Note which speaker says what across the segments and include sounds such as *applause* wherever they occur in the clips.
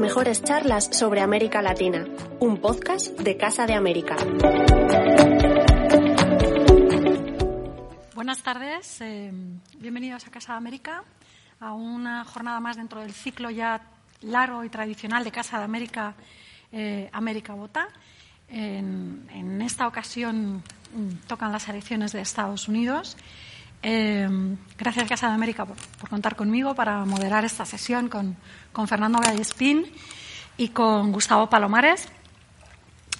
Speaker 1: mejores charlas sobre América Latina, un podcast de Casa de América.
Speaker 2: Buenas tardes, eh, bienvenidos a Casa de América, a una jornada más dentro del ciclo ya largo y tradicional de Casa de América, eh, América Vota. En, en, esta ocasión mm, tocan las elecciones de Estados Unidos. Eh, gracias Casa de América por, contar conmigo para moderar esta sesión con, con Fernando Gallespín y con Gustavo Palomares.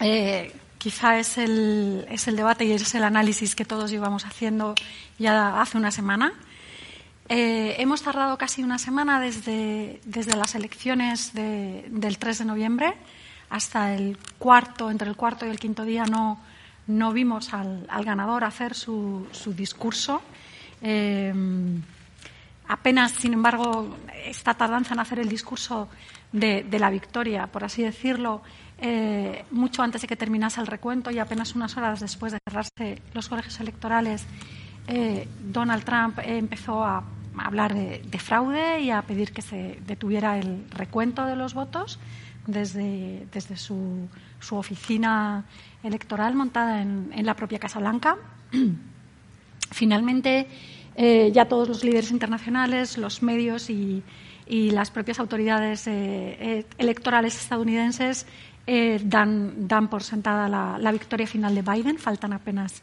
Speaker 2: Eh, quizá es el, es el, debate y es el análisis que todos llevamos haciendo ya hace una semana. Eh, hemos tardado casi una semana desde, desde las elecciones de, del 3 de noviembre hasta el cuarto, entre el cuarto y el quinto día no, no vimos al, al ganador hacer su, su discurso. Eh, apenas, sin embargo, esta tardanza en hacer el discurso de, la victoria, por así decirlo, eh, mucho antes de que terminase el recuento y apenas unas horas después de cerrarse los colegios electorales, eh, Donald Trump empezó a hablar de, de, fraude y a pedir que se detuviera el recuento de los votos desde, desde su, su, oficina electoral montada en, en la propia Casa Blanca. *clears throat* Finalmente, eh, ya todos los líderes internacionales, los medios y, las propias autoridades eh, eh, electorales estadounidenses dan, por sentada la, victoria final de Biden. Faltan apenas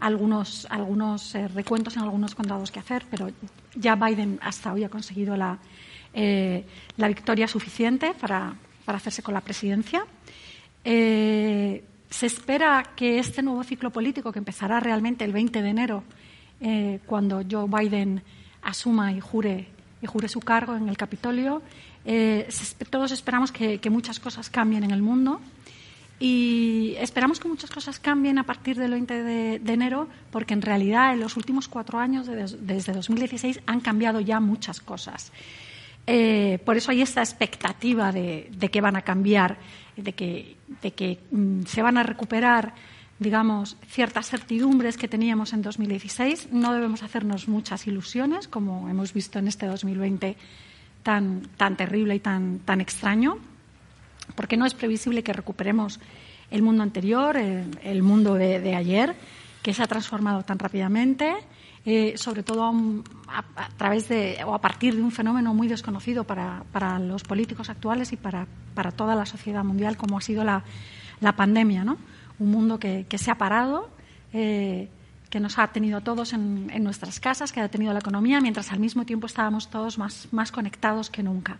Speaker 2: algunos, recuentos en algunos condados que hacer, pero ya Biden hasta hoy ha conseguido la, victoria suficiente para, hacerse con la presidencia. Se espera que este nuevo ciclo político, que empezará realmente el 20 de enero, eh, cuando Joe Biden asuma y jure, y jure su cargo en el Capitolio. Eh, todos esperamos que, muchas cosas cambien en el mundo y esperamos que muchas cosas cambien a partir del 20 de, de enero porque en realidad en los últimos cuatro años, de, desde 2016, han cambiado ya muchas cosas. Eh, por eso hay esta expectativa de, que van a cambiar, de que, mm, se van a recuperar digamos, ciertas certidumbres que teníamos en 2016. No debemos hacernos muchas ilusiones, como hemos visto en este 2020 tan, tan terrible y tan, tan extraño, porque no es previsible que recuperemos el mundo anterior, el, mundo de, ayer, que se ha transformado tan rápidamente, eh, sobre todo a, un, a, a, través de o a partir de un fenómeno muy desconocido para, para los políticos actuales y para, para, toda la sociedad mundial, como ha sido la, la pandemia, ¿no? un mundo que, que se ha parado, eh, que nos ha tenido todos en, en, nuestras casas, que ha tenido la economía, mientras al mismo tiempo estábamos todos más, más conectados que nunca.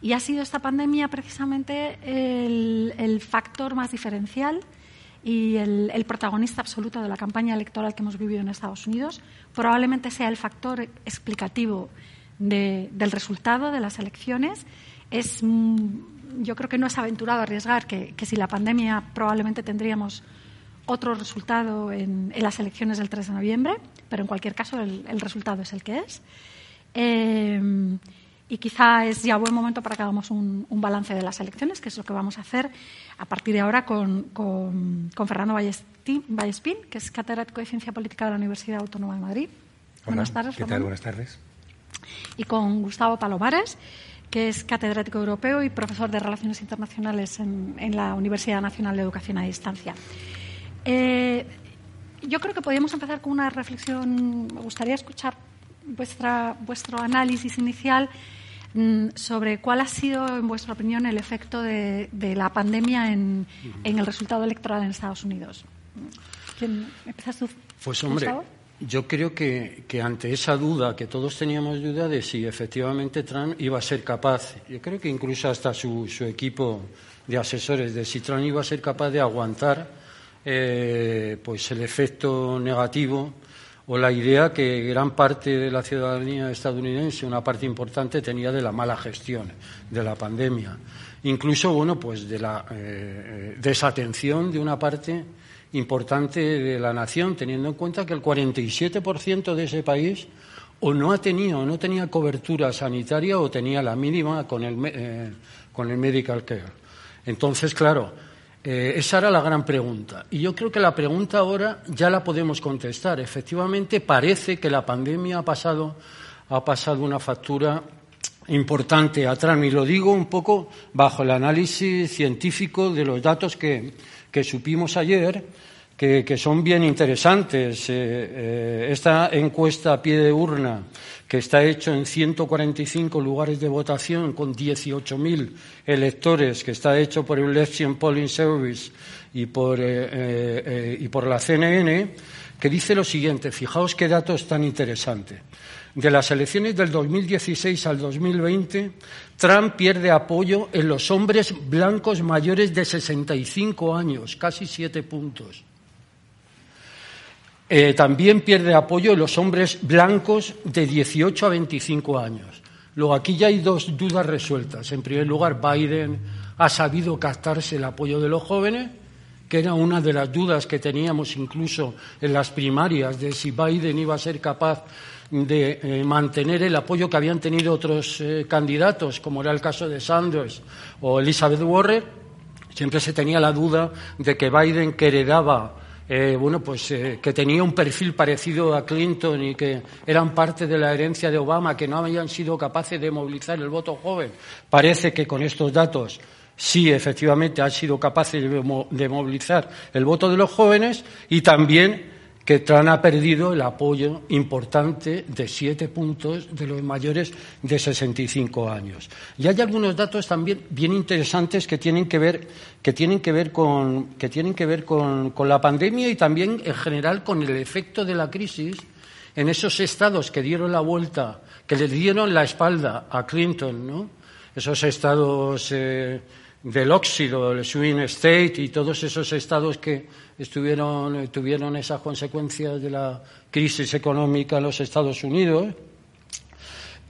Speaker 2: Y ha sido esta pandemia precisamente el, el factor más diferencial y el, protagonista absoluto de la campaña electoral que hemos vivido en Estados Unidos. Probablemente sea el factor explicativo de, del resultado de las elecciones. Es yo creo que no es aventurado arriesgar que, que si la pandemia probablemente tendríamos otro resultado en, las elecciones del 3 de noviembre, pero en cualquier caso el, el resultado es el que es. Eh, y quizá es ya buen momento para que hagamos un, un, balance de las elecciones, que es lo que vamos a hacer a partir de ahora con, con, con Fernando Vallespín, Vallespín, que es catedrático de Ciencia Política de la Universidad Autónoma de Madrid.
Speaker 3: Hola, Buenas tardes, ¿qué tal? Buenas tardes.
Speaker 2: Y con Gustavo Palomares, que es catedrático europeo y profesor de Relaciones Internacionales en, en la Universidad Nacional de Educación a Distancia. Eh, yo creo que podríamos empezar con una reflexión. Me gustaría escuchar vuestra, vuestro análisis inicial mmm, sobre cuál ha sido, en vuestra opinión, el efecto de, de la pandemia en, en, el resultado electoral en Estados Unidos. ¿Quién empiezas tú?
Speaker 3: Pues, hombre. Gustavo? Yo creo que, que, ante esa duda, que todos teníamos duda de si efectivamente Trump iba a ser capaz, yo creo que incluso hasta su, su equipo de asesores, de si Trump iba a ser capaz de aguantar eh, pues el efecto negativo o la idea que gran parte de la ciudadanía estadounidense, una parte importante, tenía de la mala gestión de la pandemia. Incluso, bueno, pues de la eh, desatención de una parte importante de la nación, teniendo en cuenta que el 47% de ese país o no ha tenido, no tenía cobertura sanitaria o tenía la mínima con el, eh, con el medical care. Entonces, claro, eh, esa era la gran pregunta. Y yo creo que la pregunta ahora ya la podemos contestar. Efectivamente, parece que la pandemia ha pasado, ha pasado una factura importante a. Y lo digo un poco bajo el análisis científico de los datos que, que supimos ayer, que, son bien interesantes. Eh, eh, esta encuesta a pie de urna, que está hecho en 145 lugares de votación con 18.000 electores, que está hecho por el Election Polling Service y por, eh, y por la CNN, que dice lo siguiente, fijaos qué datos tan interesantes. De las elecciones del 2016 al 2020, Trump pierde apoyo en los hombres blancos mayores de 65 años, casi siete puntos. Eh, también pierde apoyo los hombres blancos de 18 a 25 años. Luego, aquí ya hay dos dudas resueltas. En primer lugar, Biden ha sabido captarse el apoyo de los jóvenes que era una de las dudas que teníamos incluso en las primarias de si Biden iba a ser capaz de eh, mantener el apoyo que habían tenido otros eh, candidatos, como era el caso de Sanders o Elizabeth Warren. Siempre se tenía la duda de que Biden, que heredaba, eh, bueno, pues que tenía un perfil parecido a Clinton y que eran parte de la herencia de Obama, que no habían sido capaces de movilizar el voto joven. Parece que con estos datos sí efectivamente han sido capaces de movilizar el voto de los jóvenes y también que Trump ha perdido el apoyo importante de siete puntos de los mayores de 65 años. Y hay algunos datos también bien interesantes que tienen que ver, que tienen que ver, con, que tienen que ver con, la pandemia y también en general con el efecto de la crisis en esos estados que dieron la vuelta, que le dieron la espalda a Clinton, ¿no? Esos estados eh, del óxido, el swing state y todos esos estados que estuvieron, tuvieron esas consecuencias de la crisis económica en los Estados Unidos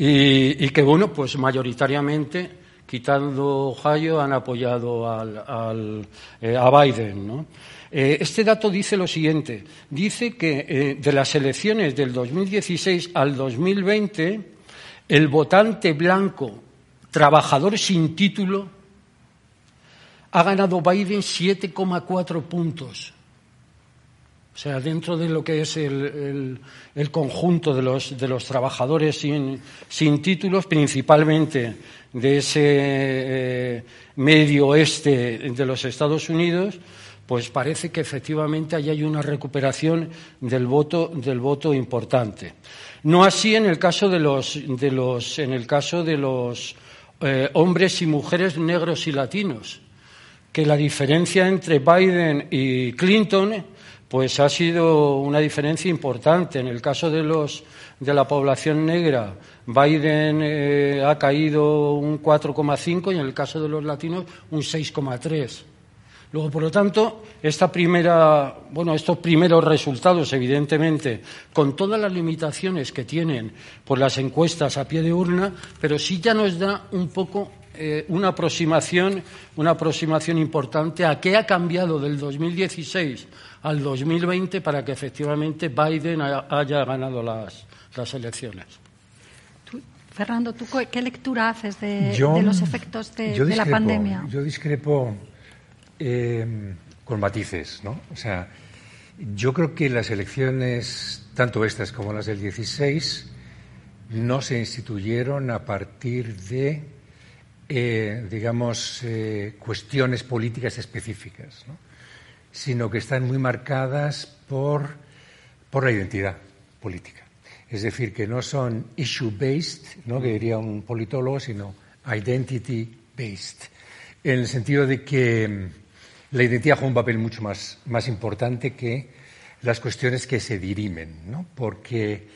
Speaker 3: y, que, bueno, pues mayoritariamente, quitando Ohio, han apoyado al, eh, a Biden, eh, este dato dice lo siguiente, dice que eh, de las elecciones del 2016 al 2020, el votante blanco, trabajador sin título, ha ganado Biden 7,4 puntos. O sea, dentro de lo que es el, conjunto de los, de los trabajadores sin, sin, títulos, principalmente de ese eh, medio oeste de los Estados Unidos, pues parece que efectivamente ahí hay una recuperación del voto, del voto importante. No así en el caso de los, de los, en el caso de los eh, hombres y mujeres negros y latinos que la diferencia entre Biden y Clinton pues ha sido una diferencia importante. En el caso de los de la población negra, Biden eh, ha caído un 4,5 y en el caso de los latinos un 6,3. Luego, por lo tanto, esta primera, bueno, estos primeros resultados, evidentemente, con todas las limitaciones que tienen por las encuestas a pie de urna, pero sí ya nos da un poco eh, una aproximación, una aproximación importante a qué ha cambiado del 2016 al 2020 para que efectivamente Biden haya ganado las, las elecciones.
Speaker 2: Fernando, ¿tú qué lectura haces de, los efectos de, la pandemia?
Speaker 4: Yo discrepo em, con matices, ¿no? O sea, yo creo que las elecciones, tanto estas como las del 16, no se instituyeron a partir de eh, digamos, eh, cuestiones políticas específicas, sino que están muy marcadas por, por la identidad política. Es decir, que no son issue-based, ¿no? que diría un politólogo, sino identity-based, en el sentido de que mm, la identidad juega un papel mucho más, más importante que las cuestiones que se dirimen, ¿no? porque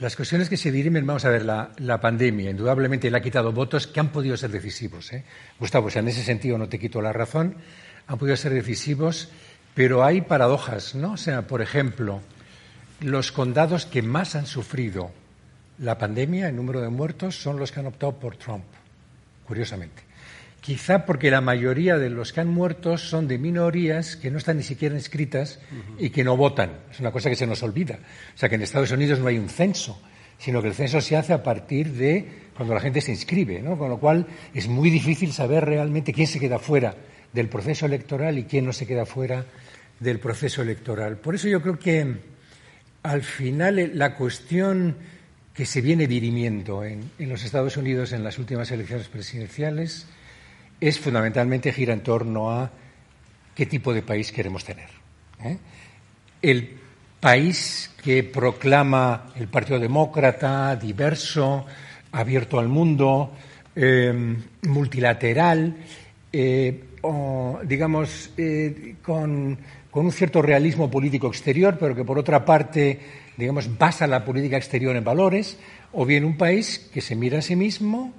Speaker 4: las cuestiones que se dirimen, vamos a ver, la, pandemia indudablemente le ha quitado votos que han podido ser decisivos. ¿eh? Gustavo, o sea, en ese sentido no te quito la razón, han podido ser decisivos, pero hay paradojas, ¿no? O sea, por ejemplo, los condados que más han sufrido la pandemia, el número de muertos, son los que han optado por Trump, curiosamente. Quizá porque la mayoría de los que han muerto son de minorías que no están ni siquiera inscritas y que no votan. Es una cosa que se nos olvida. O sea, que en Estados Unidos no hay un censo, sino que el censo se hace a partir de cuando la gente se inscribe, ¿no? Con lo cual es muy difícil saber realmente quién se queda fuera del proceso electoral y quién no se queda fuera del proceso electoral. Por eso yo creo que al final la cuestión que se viene dirimiendo en, los Estados Unidos en las últimas elecciones presidenciales es fundamentalmente gira en torno a qué tipo de país queremos tener. ¿eh? El país que proclama el Partido Demócrata, diverso, abierto al mundo, eh, multilateral, eh, o, digamos, con, con un cierto realismo político exterior, pero que por otra parte digamos, basa la política exterior en valores, o bien un país que se mira a sí mismo,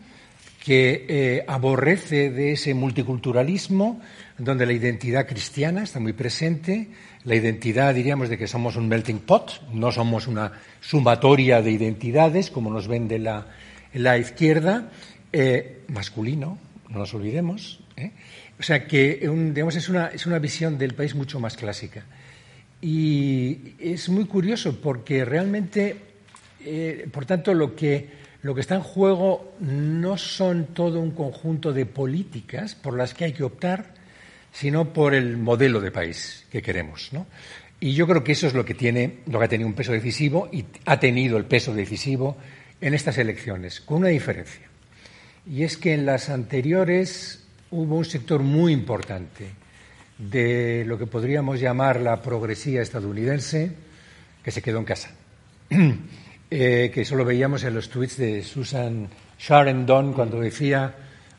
Speaker 4: que eh, aborrece de ese multiculturalismo, donde la identidad cristiana está muy presente, la identidad, diríamos, de que somos un melting pot, no somos una sumatoria de identidades, como nos vende la, la izquierda, eh, masculino, no nos olvidemos. ¿eh? O sea que digamos, es, una, es una visión del país mucho más clásica. Y es muy curioso porque realmente, por tanto, lo que, lo que está en juego no son todo un conjunto de políticas por las que hay que optar, sino por el modelo de país que queremos. ¿no? Y yo creo que eso es lo que, tiene, lo que ha tenido un peso decisivo y ha tenido el peso decisivo en estas elecciones, con una diferencia. Y es que en las anteriores hubo un sector muy importante de lo que podríamos llamar la progresía estadounidense, que se quedó en casa. *clears throat* Eh, que solo veíamos en los tweets de Susan Sharendon cuando decía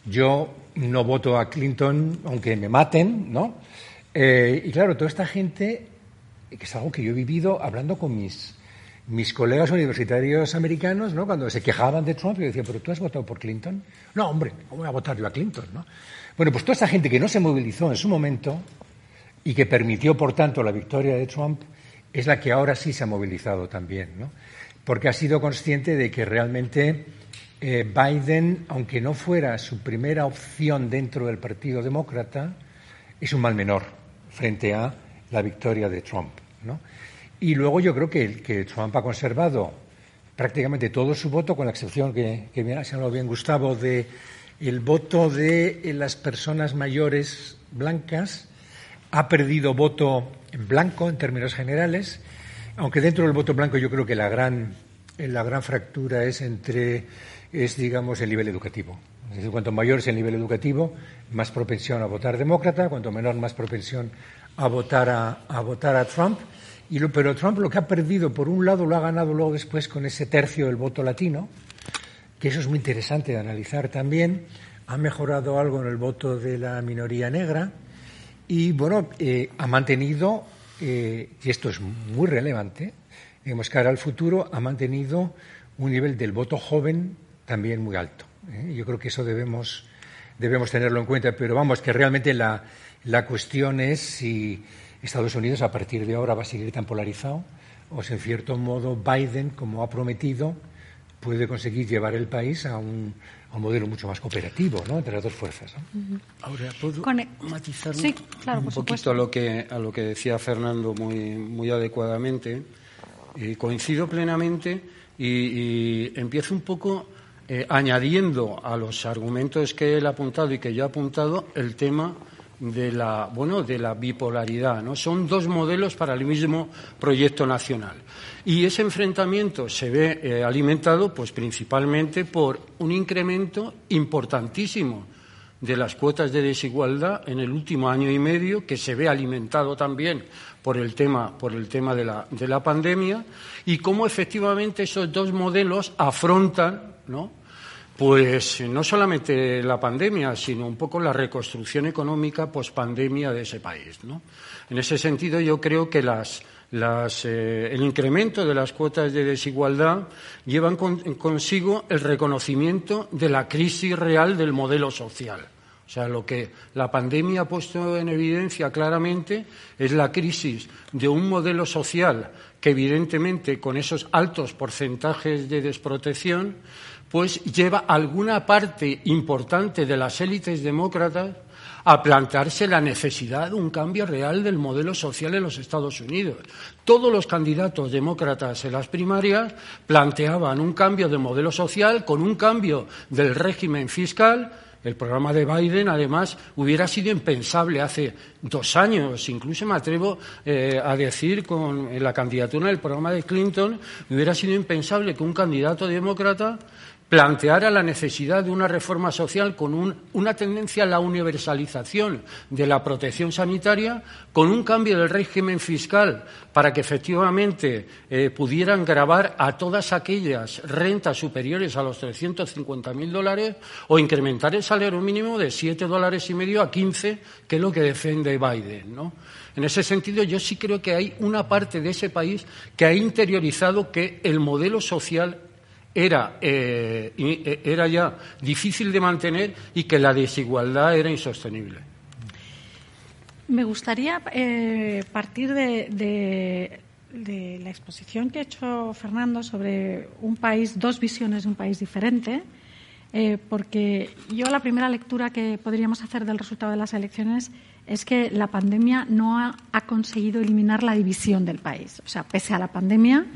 Speaker 4: yo no voto a Clinton aunque me maten, ¿no? Eh, y claro, toda esta gente, que es algo que yo he vivido hablando con mis, mis colegas universitarios americanos, ¿no? Cuando se quejaban de Trump, yo decía, pero tú has votado por Clinton. No, hombre, ¿cómo voy a votar yo a Clinton, no? Bueno, pues toda esa gente que no se movilizó en su momento y que permitió, por tanto, la victoria de Trump, es la que ahora sí se ha movilizado también, ¿no? Porque ha sido consciente de que realmente eh, Biden, aunque no fuera su primera opción dentro del Partido Demócrata, es un mal menor frente a la victoria de Trump. Y luego yo creo que, que Trump ha conservado prácticamente todo su voto, con la excepción que, que me ha señalado bien Gustavo, de el voto de las personas mayores blancas ha perdido voto en blanco en términos generales, aunque dentro del voto blanco yo creo que la gran, la gran fractura es entre, es digamos, el nivel educativo. Es decir, cuanto mayor es el nivel educativo, más propensión a votar demócrata, cuanto menor, más propensión a votar a, a votar a Trump. Y lo, pero Trump lo que ha perdido, por un lado, lo ha ganado luego después con ese tercio del voto latino, que eso es muy interesante de analizar también. Ha mejorado algo en el voto de la minoría negra y, bueno, eh, ha mantenido, eh, y esto es muy relevante, digamos, cara al futuro, ha mantenido un nivel del voto joven también muy alto. ¿eh? Yo creo que eso debemos, debemos tenerlo en cuenta, pero vamos, que realmente la, la cuestión es si Estados Unidos a partir de ahora va a seguir tan polarizado o si en cierto modo Biden, como ha prometido, puede conseguir llevar el país a un, modelo mucho más cooperativo ¿no? entre las dos fuerzas.
Speaker 3: Ahora, ¿puedo matizar un, poquito a lo, que, a lo que decía Fernando muy, muy adecuadamente? Eh, coincido plenamente y, empiezo un poco eh, añadiendo a los argumentos que él ha apuntado y que yo he apuntado el tema de la, bueno, de la bipolaridad. ¿no? Son dos modelos para el mismo proyecto nacional. Y ese enfrentamiento se ve eh, alimentado pues, principalmente por un incremento importantísimo de las cuotas de desigualdad en el último año y medio, que se ve alimentado también por el tema, por el tema de, la, de la pandemia, y cómo efectivamente esos dos modelos afrontan ¿no? Pues no solamente la pandemia, sino un poco la reconstrucción económica pospandemia de ese país. En ese sentido, yo creo que eh, el incremento de las cuotas de desigualdad llevan consigo el reconocimiento de la crisis real del modelo social. O sea, lo que la pandemia ha puesto en evidencia claramente es la crisis de un modelo social que, evidentemente, con esos altos porcentajes de desprotección, pues lleva alguna parte importante de las élites demócratas a plantearse la necesidad de un cambio real del modelo social en los Estados Unidos. Todos los candidatos demócratas en las primarias planteaban un cambio de modelo social con un cambio del régimen fiscal El programa de Biden, además, hubiera sido impensable hace dos años. Incluso me atrevo eh, a decir con la candidatura del programa de Clinton, hubiera sido impensable que un candidato demócrata planteara la necesidad de una reforma social con una tendencia a la universalización de la protección sanitaria, con un cambio del régimen fiscal para que efectivamente eh, pudieran grabar a todas aquellas rentas superiores a los 350.000 dólares o incrementar el salario mínimo de 7 dólares y medio a 15, que es lo que defiende Biden. En ese sentido, yo sí creo que hay una parte de ese país que ha interiorizado que el modelo social era, eh, eh, era ya difícil de mantener y que la desigualdad era insostenible.
Speaker 2: Me gustaría eh, partir de, la exposición que ha hecho Fernando sobre un país, dos visiones de un país diferente, porque yo la primera lectura que podríamos hacer del resultado de las elecciones es que la pandemia no ha, conseguido eliminar la división del país. O sea, pese a la pandemia,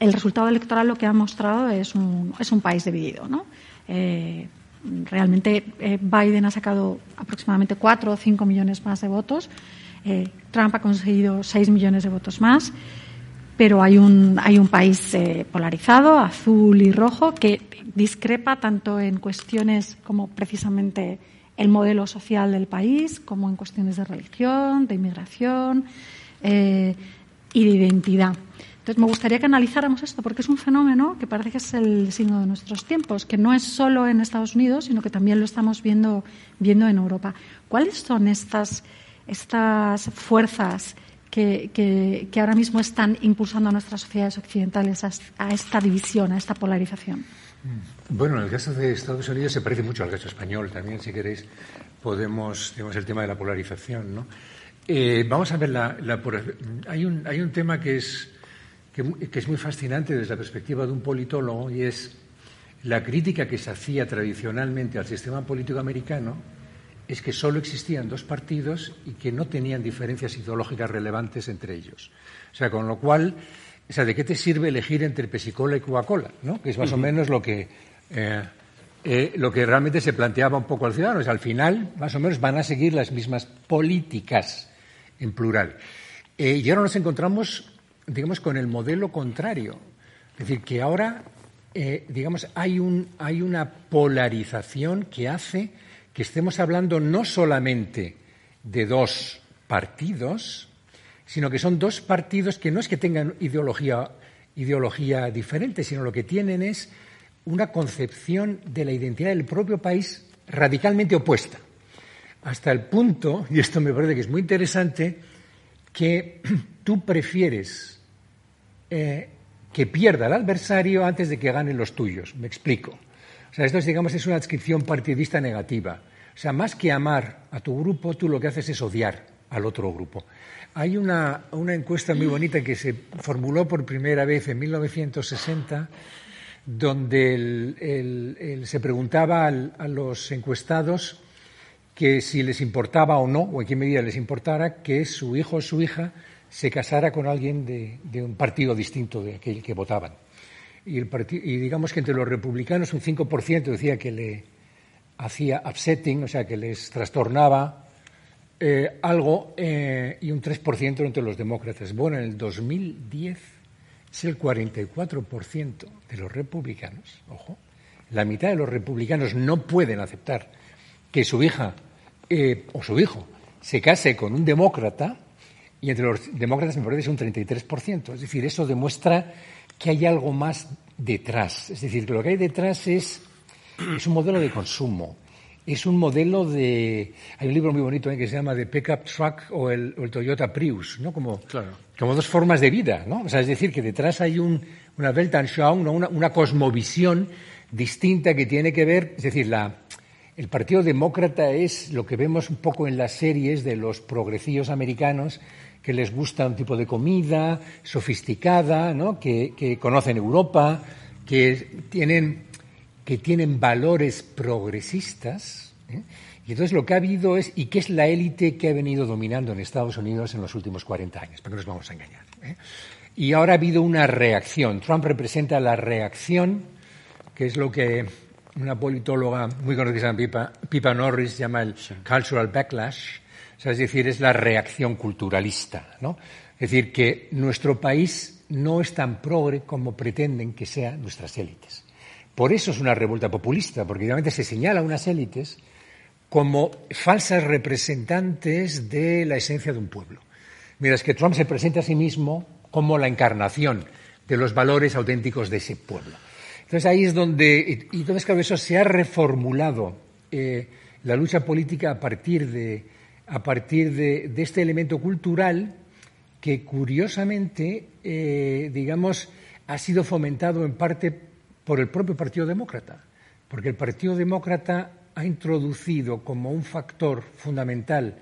Speaker 2: el resultado electoral lo que ha mostrado es un, es un país dividido. ¿no? Eh, realmente eh, Biden ha sacado aproximadamente cuatro o cinco millones más de votos. Eh, Trump ha conseguido seis millones de votos más. Pero hay un, hay un país polarizado, azul y rojo, que discrepa tanto en cuestiones como precisamente el modelo social del país, como en cuestiones de religión, de inmigración y de identidad. Entonces, me gustaría que analizáramos esto, porque es un fenómeno que parece que es el signo de nuestros tiempos, que no es solo en Estados Unidos, sino que también lo estamos viendo, viendo en Europa. ¿Cuáles son estas, estas fuerzas que, que, ahora mismo están impulsando a nuestras sociedades occidentales a, esta división, a esta polarización?
Speaker 4: Bueno, en el caso de Estados Unidos se parece mucho al caso español. También, si queréis, podemos, digamos, el tema de la polarización, ¿no? Eh, vamos a ver, la, hay, un, hay un tema que es que, es muy fascinante desde la perspectiva de un politólogo y es la crítica que se hacía tradicionalmente al sistema político americano es que solo existían dos partidos y que no tenían diferencias ideológicas relevantes entre ellos. O sea, con lo cual, o sea, ¿de qué te sirve elegir entre Pesicola y Coca-Cola? ¿no? Que es más o menos lo que, eh, eh, lo que realmente se planteaba un poco al ciudadano. al final, más o menos, van a seguir las mismas políticas en plural. Eh, y ahora nos encontramos digamos, con el modelo contrario. Es decir, que ahora, eh, digamos, hay, un, hay una polarización que hace que estemos hablando no solamente de dos partidos, sino que son dos partidos que no es que tengan ideología, ideología diferente, sino lo que tienen es una concepción de la identidad del propio país radicalmente opuesta. Hasta el punto, y esto me parece que es muy interesante, que *clears throat* tú prefieres eh, que pierda el adversario antes de que ganen los tuyos. Me explico. O sea, esto, digamos, es una adscripción partidista negativa. O sea, más que amar a tu grupo, tú lo que haces es odiar al otro grupo. Hay una, encuesta muy bonita que se formuló por primera vez en 1960, donde se preguntaba a los encuestados que si les importaba o no, o en qué medida les importara, que su hijo o su hija se casara con alguien de, un partido distinto de aquel que votaban. Y, digamos que entre los republicanos un 5% decía que le hacía upsetting, o sea, que les trastornaba eh, algo, eh, y un 3% entre los demócratas. Bueno, en el 2010 es el 44% de los republicanos, ojo, la mitad de los republicanos no pueden aceptar que su hija eh, o su hijo se case con un demócrata y entre los demócratas me parece que es un 33%. Es decir, eso demuestra que hay algo más detrás. Es decir, que lo que hay detrás es, es un modelo de consumo. Es un modelo de... Hay un libro muy bonito ¿eh? que se llama The Pickup Truck o el, Toyota Prius, ¿no? Como, como dos formas de vida, ¿no? O sea, es decir, que detrás hay un, una Weltanschauung, una, una cosmovisión distinta que tiene que ver, es decir, la, el Partido Demócrata es lo que vemos un poco en las series de los progresivos americanos, que les gusta un tipo de comida sofisticada, ¿no? que, conocen Europa, que tienen, que tienen valores progresistas. ¿eh? Y entonces lo que ha habido es, y qué es la élite que ha venido dominando en Estados Unidos en los últimos 40 años, para que nos vamos a engañar. ¿eh? Y ahora ha habido una reacción. Trump representa la reacción, que es lo que una politóloga muy conocida, Pipa, Pipa Norris, llama el cultural backlash, es decir, es la reacción culturalista, ¿no? Es decir, que nuestro país no es tan progre como pretenden que sean nuestras élites. Por eso es una revuelta populista, porque realmente se señala a unas élites como falsas representantes de la esencia de un pueblo. Mientras que Trump se presenta a sí mismo como la encarnación de los valores auténticos de ese pueblo. Entonces ahí es donde, y entonces claro, eso se ha reformulado eh, la lucha política a partir de, a partir de, este elemento cultural que curiosamente, eh, digamos, ha sido fomentado en parte por el propio Partido Demócrata, porque el Partido Demócrata ha introducido como un factor fundamental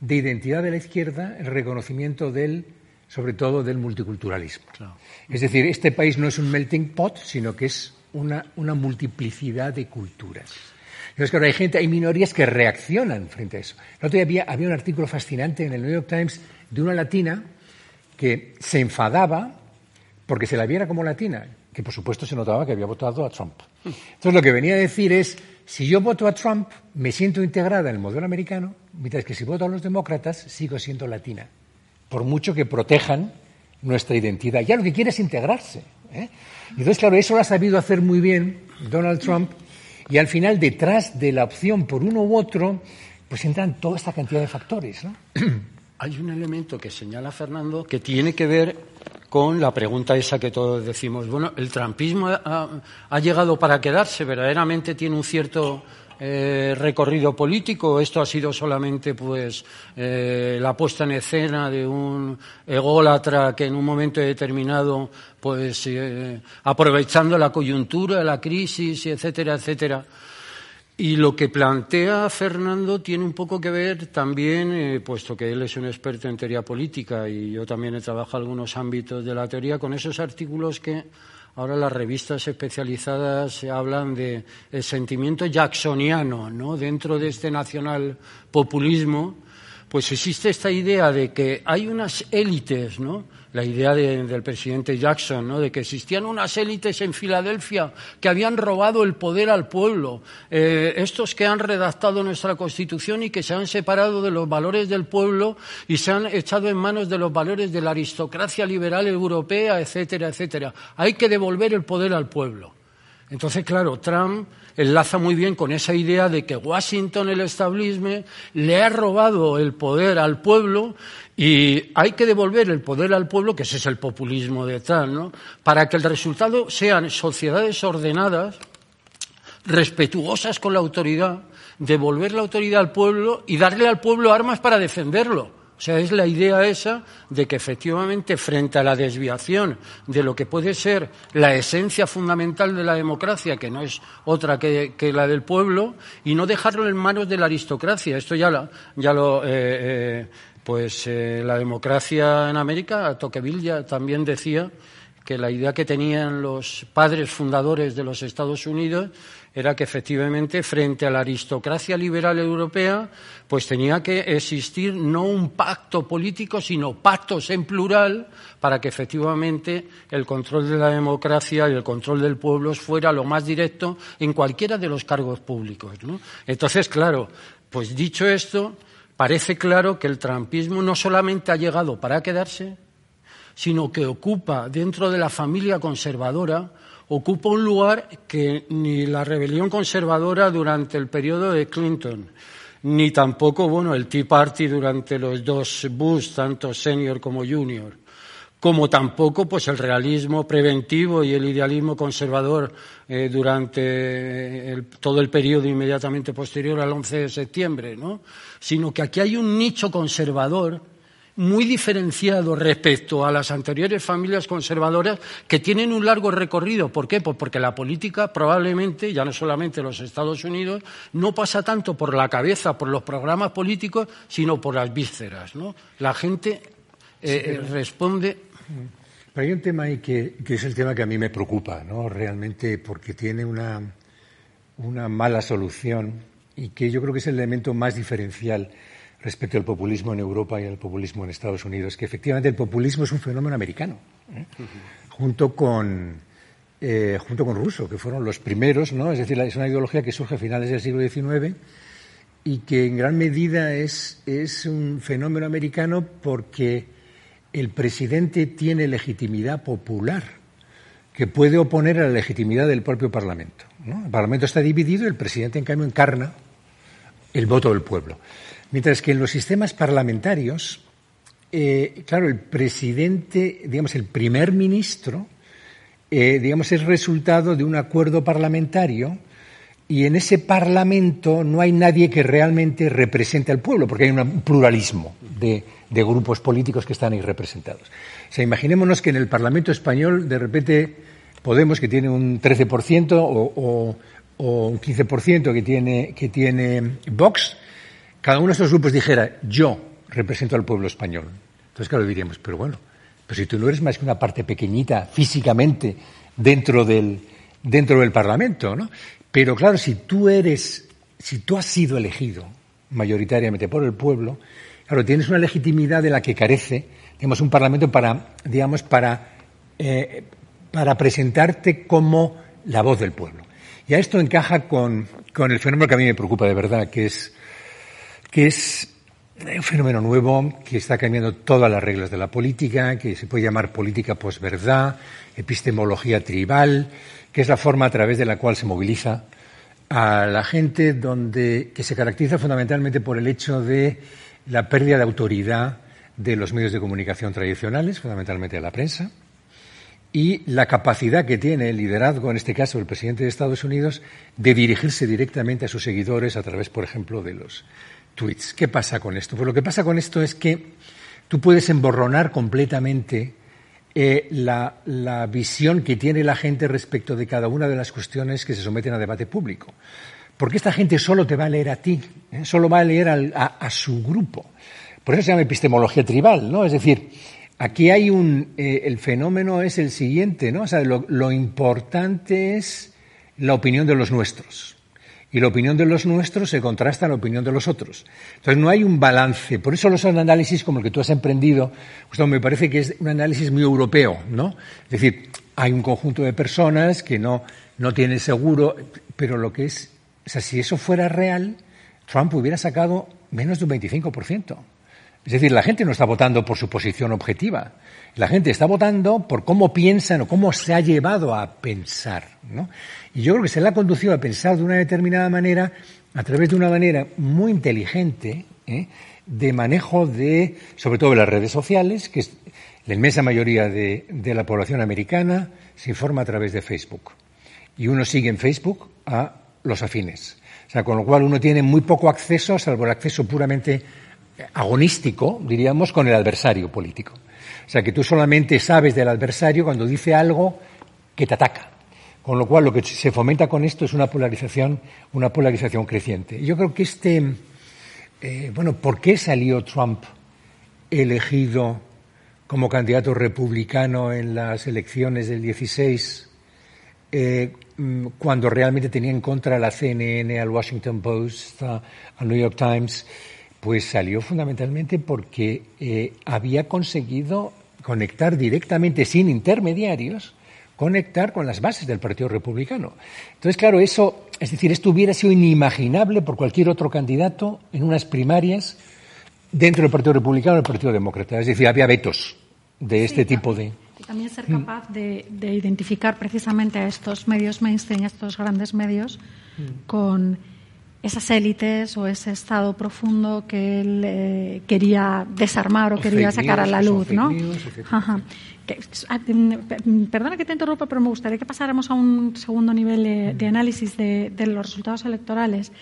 Speaker 4: de identidad de la izquierda el reconocimiento del sobre todo del multiculturalismo. Es decir, este país no es un melting pot, sino que es una, multiplicidad de culturas. Entonces, claro, hay gente, hay minorías que reaccionan frente a eso. El otro día había, un artículo fascinante en el New York Times de una latina que se enfadaba porque se la viera como latina, que por supuesto se notaba que había votado a Trump. Entonces, lo que venía a decir es, si yo voto a Trump, me siento integrada en el modelo americano, mientras que si voto a los demócratas, sigo siendo latina por mucho que protejan nuestra identidad. Ya lo que quiere es integrarse. ¿eh? Entonces, claro, eso lo ha sabido hacer muy bien Donald Trump y al final, detrás de la opción por uno u otro, pues entran toda esta cantidad de factores. *clears throat*
Speaker 3: Hay un elemento que señala Fernando que tiene que ver con la pregunta esa que todos decimos. Bueno, el trumpismo ha llegado para quedarse, verdaderamente tiene un cierto eh, recorrido político. Esto ha sido solamente pues eh, la puesta en escena de un ególatra que en un momento determinado, pues eh, aprovechando la coyuntura, la crisis, etcétera, etcétera. Y lo que plantea Fernando tiene un poco que ver también, puesto que él es un experto en teoría política y yo también he trabajado algunos ámbitos de la teoría, con esos artículos que Ahora las revistas especializadas se hablan de el sentimiento jacksoniano, ¿no? Dentro de este nacional populismo, pues existe esta idea de que hay unas élites, ¿no? La idea del presidente Jackson, ¿no? de que existían unas élites en Filadelfia que habían robado el poder al pueblo, eh, estos que han redactado nuestra Constitución y que se han separado de los valores del pueblo y se han echado en manos de los valores de la aristocracia liberal europea, etcétera, etcétera. Hay que devolver el poder al pueblo. Entonces, claro, Trump enlaza muy bien con esa idea de que Washington, el establishment, le ha robado el poder al pueblo y hay que devolver el poder al pueblo, que ese es el populismo de tal, ¿no? Para que el resultado sean sociedades ordenadas, respetuosas con la autoridad, devolver la autoridad al pueblo y darle al pueblo armas para defenderlo. O sea, es la idea esa de que efectivamente frente a la desviación de lo que puede ser la esencia fundamental de la democracia, que no es otra que, la del pueblo, y no dejarlo en manos de la aristocracia. Esto ya, ya lo. Eh, eh, pues eh, la democracia en América, Tocqueville ya también decía que la idea que tenían los padres fundadores de los Estados Unidos era que efectivamente frente a la aristocracia liberal europea pues tenía que existir no un pacto político sino pactos en plural para que efectivamente el control de la democracia y el control del pueblo fuera lo más directo en cualquiera de los cargos públicos. Entonces, claro, pues dicho esto, parece claro que el trampismo no solamente ha llegado para quedarse, sino que ocupa dentro de la familia conservadora ocupa un lugar que ni la rebelión conservadora durante el periodo de Clinton, ni tampoco bueno, el Tea Party durante los dos Bush, tanto senior como junior, como tampoco pues, el realismo preventivo y el idealismo conservador eh, durante todo el periodo inmediatamente posterior al 11 de septiembre, ¿no? sino que aquí hay un nicho conservador muy diferenciado respecto a las anteriores familias conservadoras que tienen un largo recorrido. ¿Por qué? Pues porque la política probablemente, ya no solamente en los Estados Unidos, no pasa tanto por la cabeza, por los programas políticos, sino por las vísceras. ¿no? La gente eh, responde.
Speaker 4: Pero hay un tema ahí que, es el tema que a mí me preocupa, ¿no? realmente, porque tiene una, una mala solución y que yo creo que es el elemento más diferencial respecto al populismo en Europa y al populismo en Estados Unidos, que efectivamente el populismo es un fenómeno americano, ¿eh? junto con, eh, junto con Russo, que fueron los primeros, ¿no? Es decir, es una ideología que surge a finales del siglo XIX y que en gran medida es, es un fenómeno americano porque el presidente tiene legitimidad popular que puede oponer a la legitimidad del propio Parlamento. El Parlamento está dividido y el presidente, en cambio, encarna el voto del pueblo. Mientras que en los sistemas parlamentarios, eh, claro, el presidente, digamos, el primer ministro, eh, digamos, es resultado de un acuerdo parlamentario y en ese parlamento no hay nadie que realmente represente al pueblo, porque hay un pluralismo de, grupos políticos que están ahí representados. O sea, imaginémonos que en el Parlamento español, de repente, Podemos, que tiene un 13%, o, un 15% que tiene, que tiene Vox, cada uno de estos grupos dijera, yo represento al pueblo español. Entonces, claro, diríamos, pero bueno, pero si tú no eres más que una parte pequeñita físicamente dentro del, dentro del Parlamento, ¿no? Pero claro, si tú eres, si tú has sido elegido mayoritariamente por el pueblo, claro, tienes una legitimidad de la que carece, digamos, un Parlamento para, digamos, para, eh, para presentarte como la voz del pueblo. Y a esto encaja con, con el fenómeno que a mí me preocupa de verdad, que es, que es un fenómeno nuevo que está cambiando todas las reglas de la política, que se puede llamar política posverdad, epistemología tribal, que es la forma a través de la cual se moviliza a la gente, donde, que se caracteriza fundamentalmente por el hecho de la pérdida de autoridad de los medios de comunicación tradicionales, fundamentalmente de la prensa, y la capacidad que tiene el liderazgo, en este caso el presidente de Estados Unidos, de dirigirse directamente a sus seguidores a través, por ejemplo, de los tweets. ¿Qué pasa con esto? Pues lo que pasa con esto es que tú puedes emborronar completamente eh, la, visión que tiene la gente respecto de cada una de las cuestiones que se someten a debate público. Porque esta gente solo te va a leer a ti, ¿eh? solo va a leer a, su grupo. Por eso se llama epistemología tribal, ¿no? Es decir, aquí hay un. Eh, el fenómeno es el siguiente, ¿no? O sea, lo importante es la opinión de los nuestros y la opinión de los nuestros se contrasta a la opinión de los otros. Entonces no hay un balance. Por eso los análisis como el que tú has emprendido, pues, me parece que es un análisis muy europeo, ¿no? Es decir, hay un conjunto de personas que no, no tienen seguro, pero lo que es, o sea, si eso fuera real, Trump hubiera sacado menos de un 25%. Es decir, la gente no está votando por su posición objetiva. La gente está votando por cómo piensan o cómo se ha llevado a pensar. ¿no? Y yo creo que se le ha conducido a pensar de una determinada manera a través de una manera muy inteligente ¿eh? de manejo de, sobre todo de las redes sociales, que es la inmensa mayoría de, de la población americana se informa a través de Facebook. Y uno sigue en Facebook a los afines. O sea, con lo cual uno tiene muy poco acceso, salvo el acceso puramente agonístico, diríamos, con el adversario político. O sea, que tú solamente sabes del adversario cuando dice algo que te ataca. Con lo cual, lo que se fomenta con esto es una polarización, una polarización creciente. Yo creo que este, eh, bueno, ¿por qué salió Trump elegido como candidato republicano en las elecciones del 16, eh, mm, cuando realmente tenía en contra a la CNN, al Washington Post, al New York Times? Pues salió fundamentalmente porque eh, había conseguido conectar directamente, sin intermediarios, conectar con las bases del Partido Republicano. Entonces, claro, eso, es decir, esto hubiera sido inimaginable por cualquier otro candidato en unas primarias dentro del Partido Republicano o del Partido Demócrata. Es decir, había vetos de este tipo de.
Speaker 2: También ser capaz de, identificar precisamente a estos medios mainstream, a estos grandes medios, mm. con esas élites o ese estado profundo que él eh, quería desarmar o, quería sacar a la luz, ¿no? Ah, perdona que te interrumpa, pero me gustaría que pasáramos a un segundo nivel de, análisis de, los resultados electorales,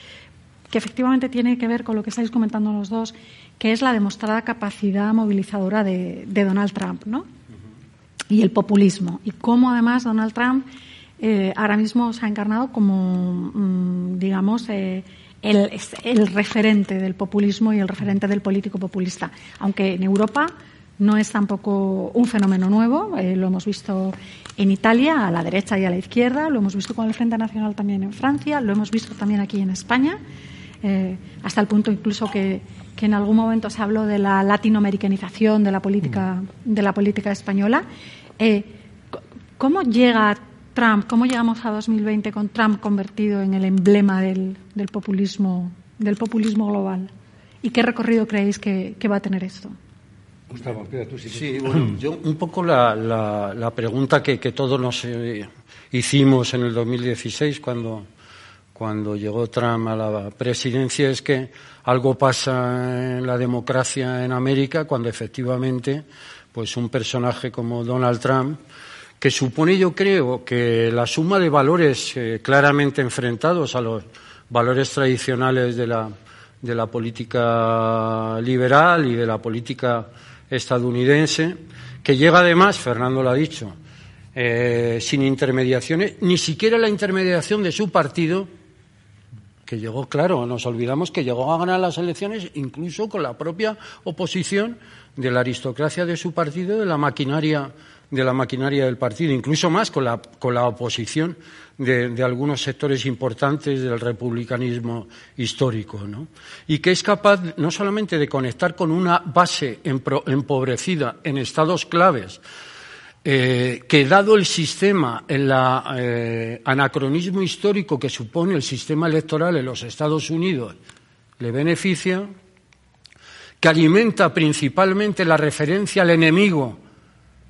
Speaker 2: que efectivamente tiene que ver con lo que estáis comentando los dos, que es la demostrada capacidad movilizadora de, Donald Trump, ¿no? Y el populismo. Y cómo además Donald Trump eh, ahora mismo se ha encarnado como, mm, digamos, eh, el, el, referente del populismo y el referente del político populista. Aunque en Europa no es tampoco un fenómeno nuevo, eh, lo hemos visto en Italia, a la derecha y a la izquierda, lo hemos visto con el Frente Nacional también en Francia, lo hemos visto también aquí en España, hasta el punto incluso que, que, en algún momento se habló de la latinoamericanización de la política, de la política española. ¿Cómo llega Trump, ¿cómo llegamos a 2020 con Trump convertido en el emblema del, populismo, del populismo global? ¿Y qué recorrido creéis que, va a tener esto?
Speaker 3: Gustavo, tú sí. Sí, bueno, yo un poco la, pregunta que, todos nos eh, hicimos en el 2016 cuando, cuando llegó Trump a la presidencia es que algo pasa en la democracia en América cuando efectivamente pues un personaje como Donald Trump que supone yo creo que la suma de valores eh, claramente enfrentados a los valores tradicionales de la, de la política liberal y de la política estadounidense, que llega además, Fernando lo ha dicho, eh, sin intermediaciones, ni siquiera la intermediación de su partido, que llegó, claro, nos olvidamos que llegó a ganar las elecciones incluso con la propia oposición de la aristocracia de su partido, de la maquinaria de la maquinaria del partido, incluso más con la, con la oposición de, algunos sectores importantes del republicanismo histórico, ¿no? Y que es capaz no solamente de conectar con una base empobrecida en estados claves, eh, que dado el sistema, el eh, anacronismo histórico que supone el sistema electoral en los Estados Unidos, le beneficia, que alimenta principalmente la referencia al enemigo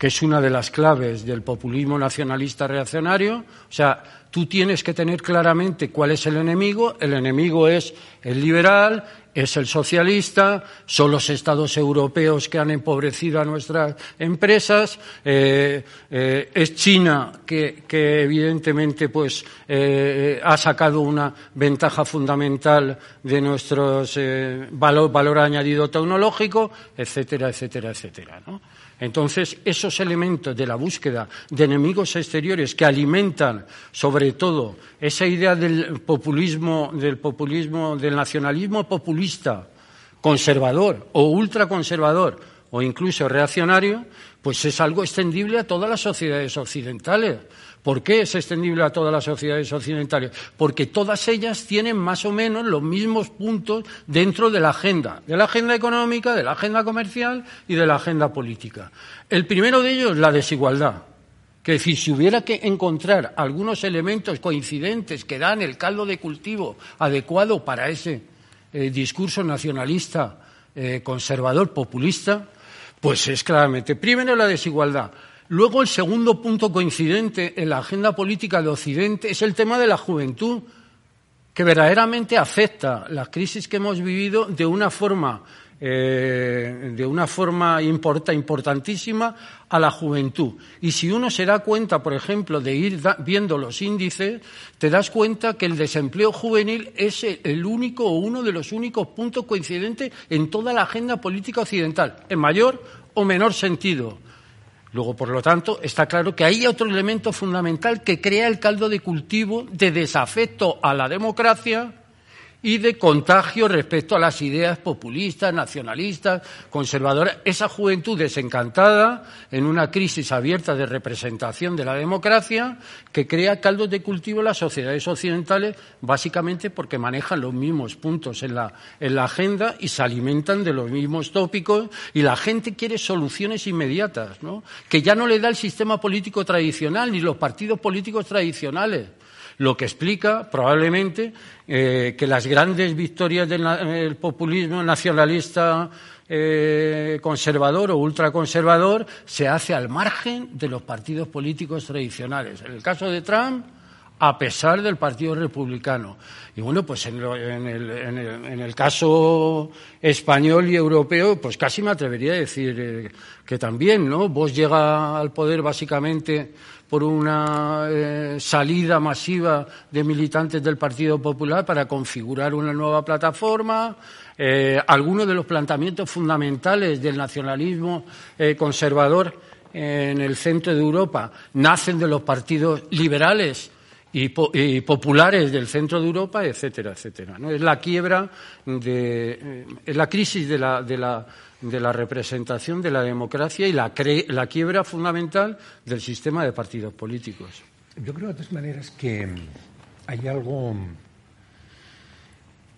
Speaker 3: que es una de las claves del populismo nacionalista reaccionario. O sea, tú tienes que tener claramente cuál es el enemigo. El enemigo es el liberal, es el socialista, son los estados europeos que han empobrecido a nuestras empresas, eh, eh, es China que, evidentemente pues eh, ha sacado una ventaja fundamental de nuestros valor, valor añadido tecnológico, etcétera, etcétera, etcétera. ¿no? Entonces, esos elementos de la búsqueda de enemigos exteriores que alimentan, sobre todo, esa idea del populismo, del populismo, del nacionalismo populista, conservador o ultraconservador o incluso reaccionario, pues es algo extendible a todas las sociedades occidentales. ¿Por qué es extendible a todas las sociedades occidentales? Porque todas ellas tienen más o menos los mismos puntos dentro de la agenda, de la agenda económica, de la agenda comercial y de la agenda política. El primero de ellos, la desigualdad. Que decir, si hubiera que encontrar algunos elementos coincidentes que dan el caldo de cultivo adecuado para ese eh, discurso nacionalista, eh, conservador, populista, pues es claramente, primero la desigualdad, Luego, el segundo punto coincidente en la agenda política de Occidente es el tema de la juventud, que verdaderamente afecta la crisis que hemos vivido de una forma, eh, de una forma importantísima a la juventud. Y si uno se da cuenta, por ejemplo, de ir viendo los índices, te das cuenta que el desempleo juvenil es el único o uno de los únicos puntos coincidentes en toda la agenda política occidental, en mayor o menor sentido. Luego, por lo tanto, está claro que hay otro elemento fundamental que crea el caldo de cultivo de desafecto a la democracia y de contagio respecto a las ideas populistas, nacionalistas, conservadoras. Esa juventud desencantada en una crisis abierta de representación de la democracia que crea caldos de cultivo en las sociedades occidentales, básicamente porque manejan los mismos puntos en la, en la agenda y se alimentan de los mismos tópicos y la gente quiere soluciones inmediatas, ¿no? que ya no le da el sistema político tradicional ni los partidos políticos tradicionales lo que explica probablemente eh, que las grandes victorias del populismo nacionalista eh, conservador o ultraconservador se hace al margen de los partidos políticos tradicionales. En el caso de Trump, a pesar del Partido Republicano. Y bueno, pues en, el, caso español y europeo, pues casi me atrevería a decir eh, que también, ¿no? Vos llega al poder básicamente por una eh, salida masiva de militantes del Partido Popular para configurar una nueva plataforma. Eh, algunos de los planteamientos fundamentales del nacionalismo eh, conservador en el centro de Europa nacen de los partidos liberales y, populares del centro de Europa, etcétera, etcétera. ¿no? Es la quiebra de, es la crisis de la, de la de la representación de la democracia y la, la quiebra fundamental del sistema de partidos políticos.
Speaker 4: Yo creo de todas maneras que hay algo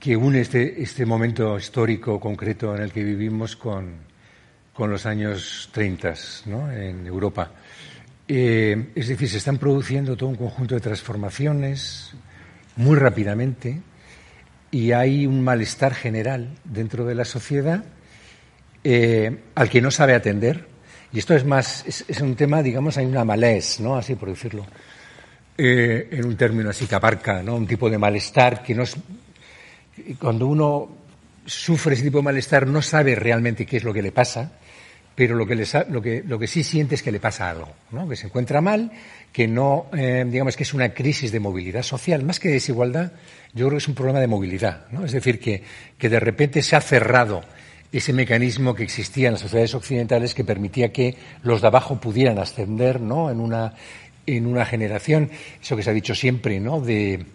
Speaker 4: que une este, este momento histórico concreto en el que vivimos con, con los años 30 ¿no? en Europa. Eh, es decir, se están produciendo todo un conjunto de transformaciones muy rápidamente y hay un malestar general dentro de la sociedad eh, al que no sabe atender. Y esto es más, es, un tema, digamos, hay una malés, ¿no? Así por decirlo, eh, en un término así que abarca, ¿no? Un tipo de malestar que no es, cuando uno sufre ese tipo de malestar no sabe realmente qué es lo que le pasa, pero lo que, lo que, lo que sí siente es que le pasa algo, ¿no? que se encuentra mal, que no, eh, digamos que es una crisis de movilidad social, más que de desigualdad, yo creo que es un problema de movilidad, ¿no? es decir, que, que de repente se ha cerrado ese mecanismo que existía en las sociedades occidentales que permitía que los de abajo pudieran ascender ¿no? en, una, en una generación, eso que se ha dicho siempre, ¿no? de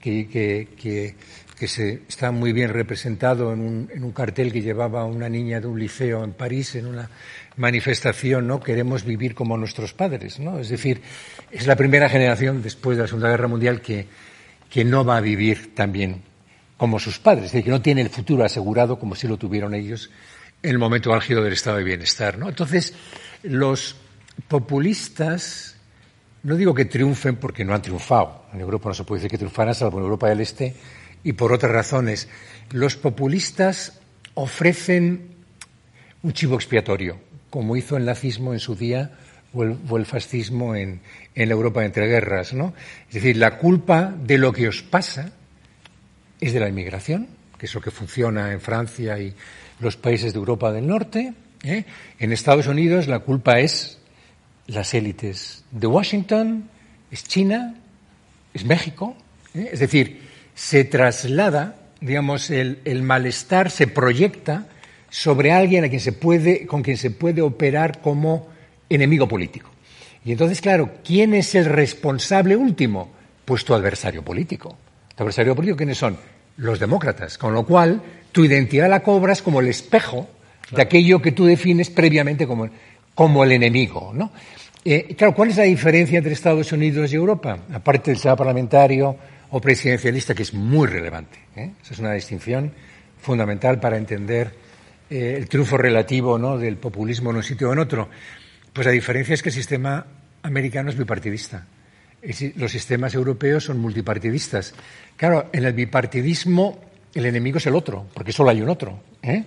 Speaker 4: que, que, que se está muy bien representado en un, en un, cartel que llevaba una niña de un liceo en París en una manifestación, ¿no? Queremos vivir como nuestros padres, ¿no? Es decir, es la primera generación después de la Segunda Guerra Mundial que, que no va a vivir tan bien como sus padres, es decir, que no tiene el futuro asegurado como si lo tuvieron ellos en el momento álgido del estado de bienestar, ¿no? Entonces, los populistas no digo que triunfen porque no han triunfado. En Europa no se puede decir que triunfaran, salvo en Europa del Este, y por otras razones. Los populistas ofrecen un chivo expiatorio, como hizo el nazismo en su día o el, fascismo en, en, la Europa entre guerras. ¿no? Es decir, la culpa de lo que os pasa es de la inmigración, que es lo que funciona en Francia y los países de Europa del Norte. ¿eh? En Estados Unidos la culpa es las élites de Washington, es China, es México. ¿eh? Es decir, se traslada, digamos, el, malestar se proyecta sobre alguien a quien se puede, con quien se puede operar como enemigo político. Y entonces, claro, ¿quién es el responsable último? Pues tu adversario político. ¿Tu adversario político quiénes son? Los demócratas. Con lo cual, tu identidad la cobras como el espejo de aquello que tú defines previamente como, como el enemigo, ¿no? Eh, claro, ¿cuál es la diferencia entre Estados Unidos y Europa? Aparte del sistema parlamentario, o presidencialista, que es muy relevante. ¿eh? Esa es una distinción fundamental para entender eh, el triunfo relativo ¿no? del populismo en un sitio o en otro. Pues la diferencia es que el sistema americano es bipartidista. Los sistemas europeos son multipartidistas. Claro, en el bipartidismo el enemigo es el otro, porque solo hay un otro. ¿eh?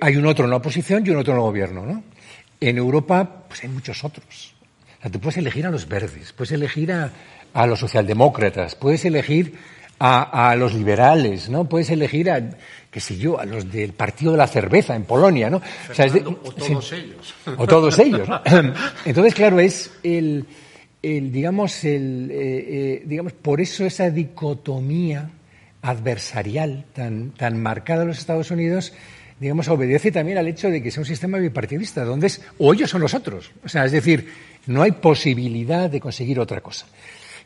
Speaker 4: hay un otro en la oposición y un otro en el gobierno. ¿no? En Europa, pues hay muchos otros. O tú puedes elegir a los verdes, puedes elegir a, a los socialdemócratas, puedes elegir a, a, los liberales, ¿no? Puedes elegir a, qué sé yo, a los del Partido de la Cerveza en Polonia, ¿no?
Speaker 3: o, sea, o, *laughs* todos ellos.
Speaker 4: O todos ellos, ¿no? *laughs* Entonces, claro, es el, el digamos, el, eh, eh, digamos, por eso esa dicotomía adversarial tan, tan marcada en los Estados Unidos, digamos, obedece también al hecho de que sea un sistema bipartidista, donde es o ellos son los otros. O sea, es decir, no hay posibilidad de conseguir otra cosa.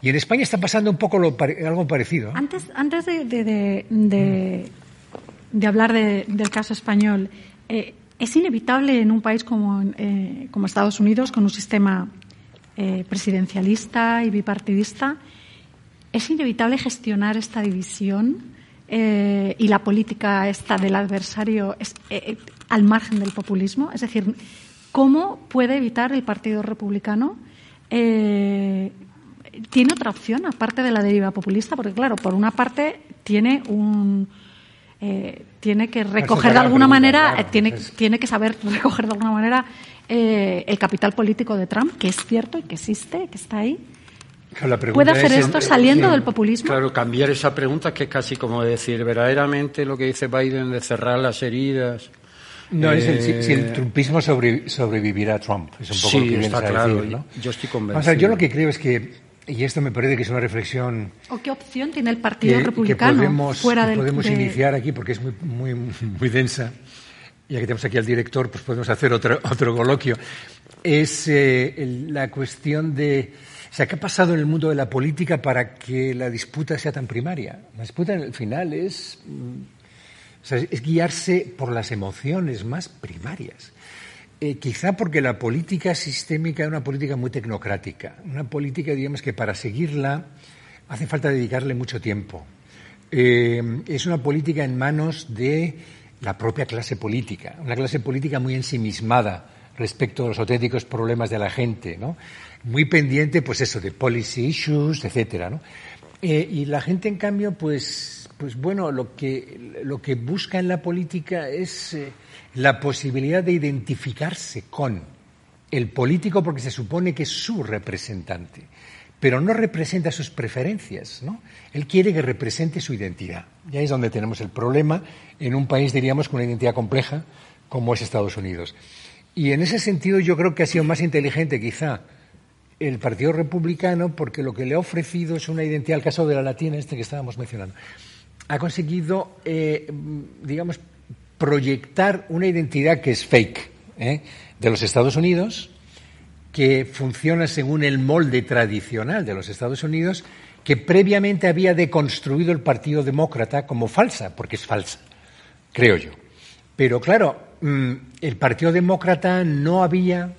Speaker 4: Y en España está pasando un poco algo parecido.
Speaker 2: Antes, antes de, de, hablar del caso español, eh, es inevitable en un país como, como Estados Unidos, con un sistema eh, presidencialista y bipartidista, es inevitable gestionar esta división y la política esta del adversario es, al margen del populismo. Es decir, ¿cómo puede evitar el Partido Republicano tiene otra opción aparte de la deriva populista, porque claro, por una parte tiene un eh, tiene que recoger de alguna manera, eh, tiene, tiene que saber recoger de alguna manera eh, el capital político de Trump, que es cierto y que existe, que está ahí. ¿Puede hacer esto saliendo del populismo?
Speaker 3: Claro, cambiar esa pregunta que es casi como decir, verdaderamente lo que dice Biden de cerrar las heridas.
Speaker 4: No, es el, si, el trumpismo sobrevivirá a Trump. Es un poco
Speaker 3: sí,
Speaker 4: lo que
Speaker 3: está claro. Decir, ¿no? Yo estoy convencido.
Speaker 4: O sea, yo lo que creo es que y esto me parece que es una reflexión.
Speaker 2: ¿O qué opción tiene el Partido Republicano
Speaker 4: que podemos,
Speaker 2: fuera
Speaker 4: del, podemos iniciar aquí porque es muy, muy, muy densa. Ya que tenemos aquí al director, pues podemos hacer otro, *laughs* otro coloquio. Es eh, la cuestión de. O sea, ¿qué ha pasado en el mundo de la política para que la disputa sea tan primaria? La disputa, el final, es, mm, es guiarse por las emociones más primarias. Eh, quizá porque la política sistémica es una política muy tecnocrática, una política, digamos, que para seguirla hace falta dedicarle mucho tiempo. Eh, es una política en manos de la propia clase política, una clase política muy ensimismada respecto a los auténticos problemas de la gente, ¿no? Muy pendiente, pues eso, de policy issues, etcétera, ¿no? Eh, y la gente, en cambio, pues, pues bueno, lo que, lo que busca en la política es eh, la posibilidad de identificarse con el político porque se supone que es su representante, pero no representa sus preferencias, ¿no? Él quiere que represente su identidad. Y ahí es donde tenemos el problema en un país, diríamos, con una identidad compleja como es Estados Unidos. Y en ese sentido yo creo que ha sido más inteligente quizá el Partido Republicano porque lo que le ha ofrecido es una identidad, al caso de la latina, este que estábamos mencionando, ha conseguido, eh, digamos, proyectar una identidad que es fake ¿eh? de los Estados Unidos, que funciona según el molde tradicional de los Estados Unidos, que previamente había deconstruido el Partido Demócrata como falsa, porque es falsa, creo yo. Pero claro, mm, el Partido Demócrata no había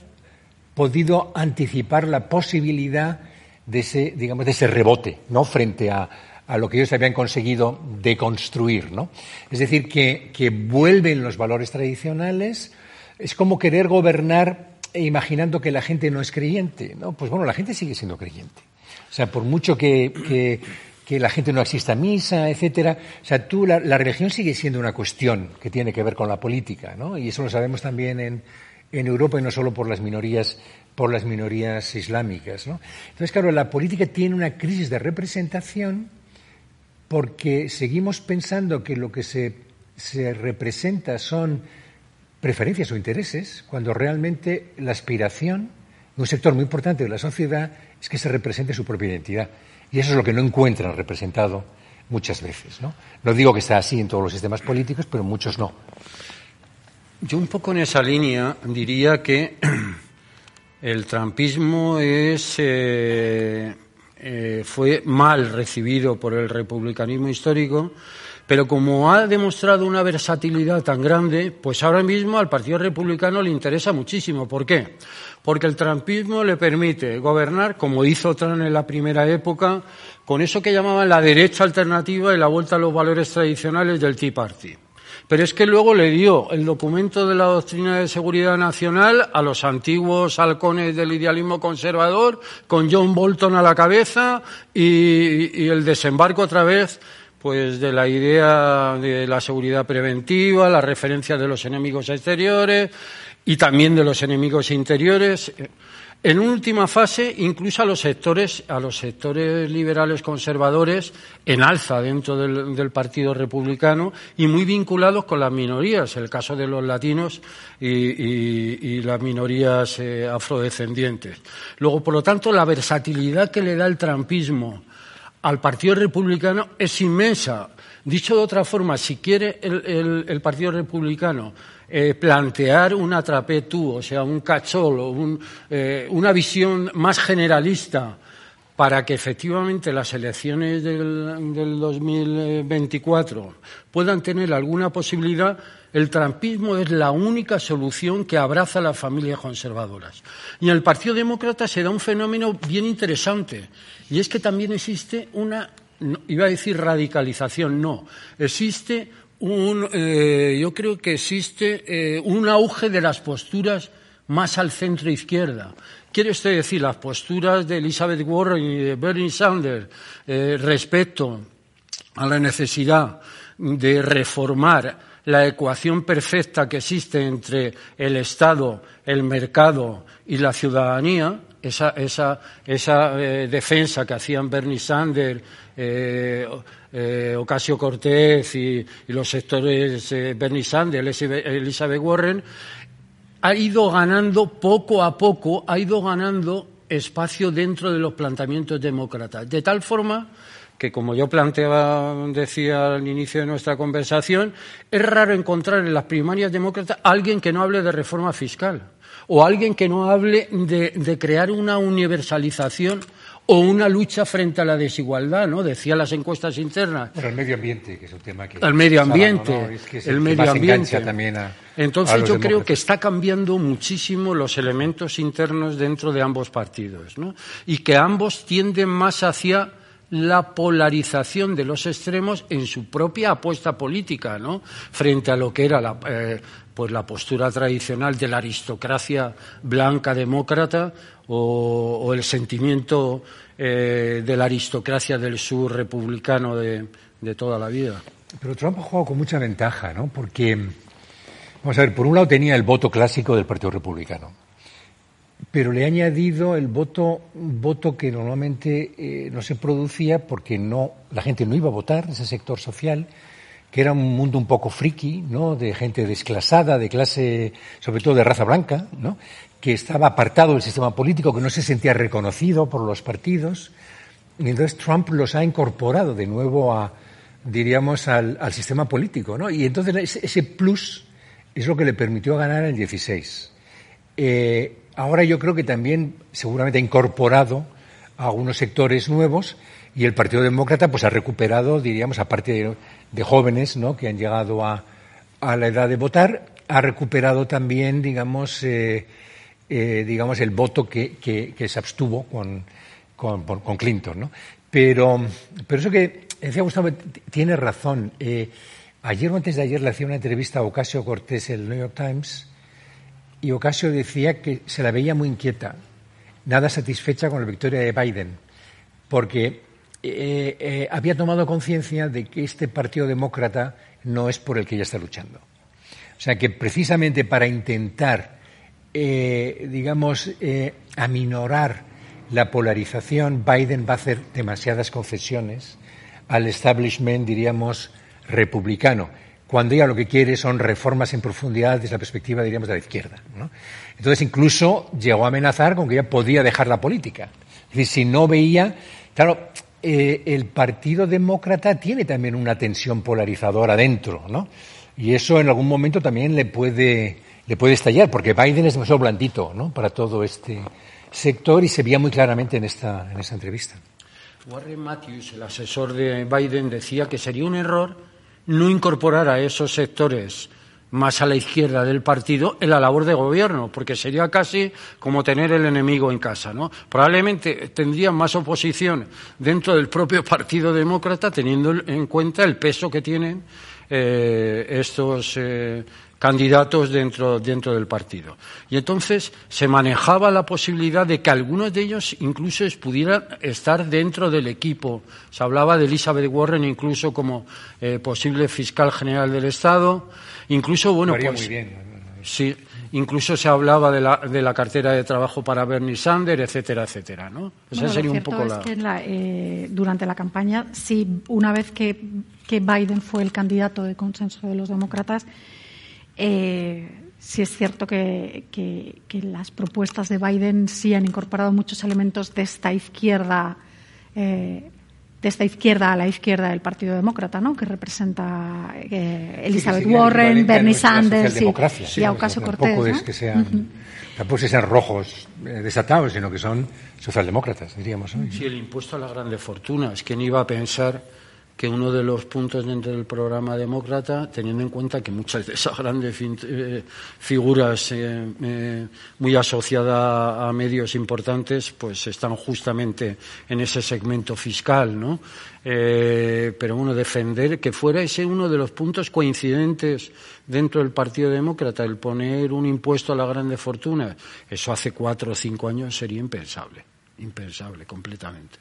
Speaker 4: podido anticipar la posibilidad de ese, digamos, de ese rebote, ¿no? Frente a, a lo que ellos habían conseguido deconstruir, ¿no? Es decir, que, que vuelven los valores tradicionales, es como querer gobernar imaginando que la gente no es creyente, ¿no? Pues bueno, la gente sigue siendo creyente. O sea, por mucho que, que, la gente no asista a misa, etcétera, o sea, tú, la, la, religión sigue siendo una cuestión que tiene que ver con la política, ¿no? Y eso lo sabemos también en, en Europa y no solo por las minorías por las minorías islámicas. ¿no? Entonces, claro, la política tiene una crisis de representación porque seguimos pensando que lo que se, se representa son preferencias o intereses, cuando realmente la aspiración de un sector muy importante de la sociedad es que se represente su propia identidad. Y eso es lo que no encuentran representado muchas veces. ¿no? digo que sea así en todos los sistemas políticos, pero muchos no.
Speaker 3: Yo un poco en esa línea diría que *clears throat* el trampismo es, eh, eh, fue mal recibido por el republicanismo histórico, pero como ha demostrado una versatilidad tan grande, pues ahora mismo al Partido Republicano le interesa muchísimo. ¿Por qué? Porque el trampismo le permite gobernar, como hizo Trump en la primera época, con eso que llamaban la derecha alternativa y la vuelta a los valores tradicionales del Tea Party. Pero es que luego le dio el documento de la doctrina de seguridad nacional a los antiguos halcones del idealismo conservador, con John Bolton a la cabeza y, y el desembarco otra vez pues de la idea de la seguridad preventiva, la referencia de los enemigos exteriores y también de los enemigos interiores. En última fase, incluso a los sectores, a los sectores liberales conservadores en alza dentro del, del, Partido Republicano y muy vinculados con las minorías, el caso de los latinos y, y, y las minorías eh, afrodescendientes. Luego, por lo tanto, la versatilidad que le da el trampismo al Partido Republicano es inmensa. Dicho de otra forma, si quiere el, Partido Republicano eh, plantear un atrapetú, o sea, un cacholo, un, eh, una visión más generalista para que efectivamente las elecciones del, del 2024 puedan tener alguna posibilidad, el trampismo es la única solución que abraza las familias conservadoras. Y en el Partido Demócrata se da un fenómeno bien interesante, y es que también existe una, iba a decir radicalización, no, existe un, eh, yo creo que existe eh, un auge de las posturas más al centro izquierda. Quiere usted decir las posturas de Elizabeth Warren y de Bernie Sanders eh, respecto a la necesidad de reformar la ecuación perfecta que existe entre el Estado, el mercado y la ciudadanía, esa, esa, esa eh, defensa que hacían Bernie Sanders, eh, eh, Ocasio Cortés y, y, los sectores Bernie Sanders, Elizabeth Warren, ha ido ganando poco a poco, ha ido ganando espacio dentro de los planteamientos demócratas, de tal forma que, como yo planteaba, decía al inicio de nuestra conversación, es raro encontrar en las primarias demócratas alguien que no hable de reforma fiscal o alguien que no hable de, de crear una universalización o una lucha frente a la desigualdad, ¿no? Decía las encuestas internas.
Speaker 4: Pero el medio ambiente, que es un tema que...
Speaker 3: El medio ambiente, no, no, es que es el, el medio ambiente.
Speaker 4: También a,
Speaker 3: Entonces
Speaker 4: a
Speaker 3: yo
Speaker 4: demócratas.
Speaker 3: creo que está cambiando muchísimo los elementos internos dentro de ambos partidos, ¿no? Y que ambos tienden más hacia la polarización de los extremos en su propia apuesta política, ¿no? Frente a lo que era la, eh, pues la postura tradicional de la aristocracia blanca demócrata o, el sentimiento eh, de la aristocracia del sur republicano de, de toda la vida.
Speaker 4: Pero Trump ha jugado con mucha ventaja, ¿no? Porque, vamos a ver, por un lado tenía el voto clásico del Partido Republicano, pero le ha añadido el voto, voto que normalmente eh, no se producía porque no, la gente no iba a votar, ese sector social, que era un mundo un poco friki, ¿no? De gente desclasada, de clase, sobre todo de raza blanca, ¿no? Que estaba apartado del sistema político, que no se sentía reconocido por los partidos. Y entonces Trump los ha incorporado de nuevo a, diríamos, al, sistema político, ¿no? Y entonces ese, plus es lo que le permitió ganar el 16. Eh, ahora yo creo que también seguramente ha incorporado a algunos sectores nuevos y el Partido Demócrata pues ha recuperado, diríamos, aparte de, jóvenes, ¿no? Que han llegado a, a, la edad de votar, ha recuperado también, digamos, eh, eh, digamos, el voto que, que, se abstuvo con, con, con Clinton, ¿no? Pero, pero eso que decía Gustavo, tiene razón. Eh, ayer o antes de ayer le hacía una entrevista a Ocasio Cortés en el New York Times y Ocasio decía que se la veía muy inquieta, nada satisfecha con la victoria de Biden, porque eh, eh, había tomado conciencia de que este Partido Demócrata no es por el que ella está luchando. O sea que precisamente para intentar, digamos, aminorar la polarización, Biden va a hacer demasiadas concesiones al establishment, diríamos, republicano, cuando ella lo que quiere son reformas en profundidad desde la perspectiva, diríamos, de la izquierda. Entonces, incluso llegó a amenazar con que ella podía dejar la política. Es decir, si no veía. Claro, eh, el Partido Demócrata tiene también una tensión polarizadora dentro, ¿no? Y eso en algún momento también le puede, le puede estallar, porque Biden es demasiado blandito, ¿no? Para todo este sector y se veía muy claramente en esta, en esta entrevista.
Speaker 3: Warren Matthews, el asesor de Biden, decía que sería un error no incorporar a esos sectores más a la izquierda del partido en la labor de gobierno, porque sería casi como tener el enemigo en casa, ¿no? Probablemente tendrían más oposición dentro del propio *laughs* Partido Demócrata, teniendo en cuenta el peso que tienen eh, estos eh, candidatos dentro, dentro del partido. Y entonces se manejaba la posibilidad de que algunos de ellos incluso pudieran estar dentro del equipo. Se hablaba de Elizabeth Warren incluso como eh, posible fiscal general del Estado. Incluso, bueno, pues. Sí, incluso se hablaba de la, de la cartera de trabajo para Bernie Sanders, etcétera, etcétera, ¿no?
Speaker 2: Esa sería un poco la... que eh, durante la campaña, sí, una vez que, que Biden fue el candidato de consenso de los demócratas, eh, sí es cierto que, las propuestas de Biden sí han incorporado muchos elementos de esta izquierda, eh, de esta izquierda a la izquierda del Partido Demócrata, ¿no? Que representa eh, Elizabeth Warren, Bernie Sanders y, y Ocasio Cortés.
Speaker 4: Tampoco es que sean, tampoco es que sean rojos eh, desatados, sino que son socialdemócratas, diríamos.
Speaker 3: Sí, el impuesto a las grandes fortunas. ¿Quién iba a pensar? Que uno de los puntos dentro del programa demócrata, teniendo en cuenta que muchas de esas grandes eh, figuras eh, eh, muy asociadas a medios importantes, pues están justamente en ese segmento fiscal, ¿no? pero bueno, defender que fuera ese uno de los puntos coincidentes dentro del Partido Demócrata, el poner un impuesto a las grandes fortunas, eso hace cuatro o cinco años sería impensable, impensable completamente.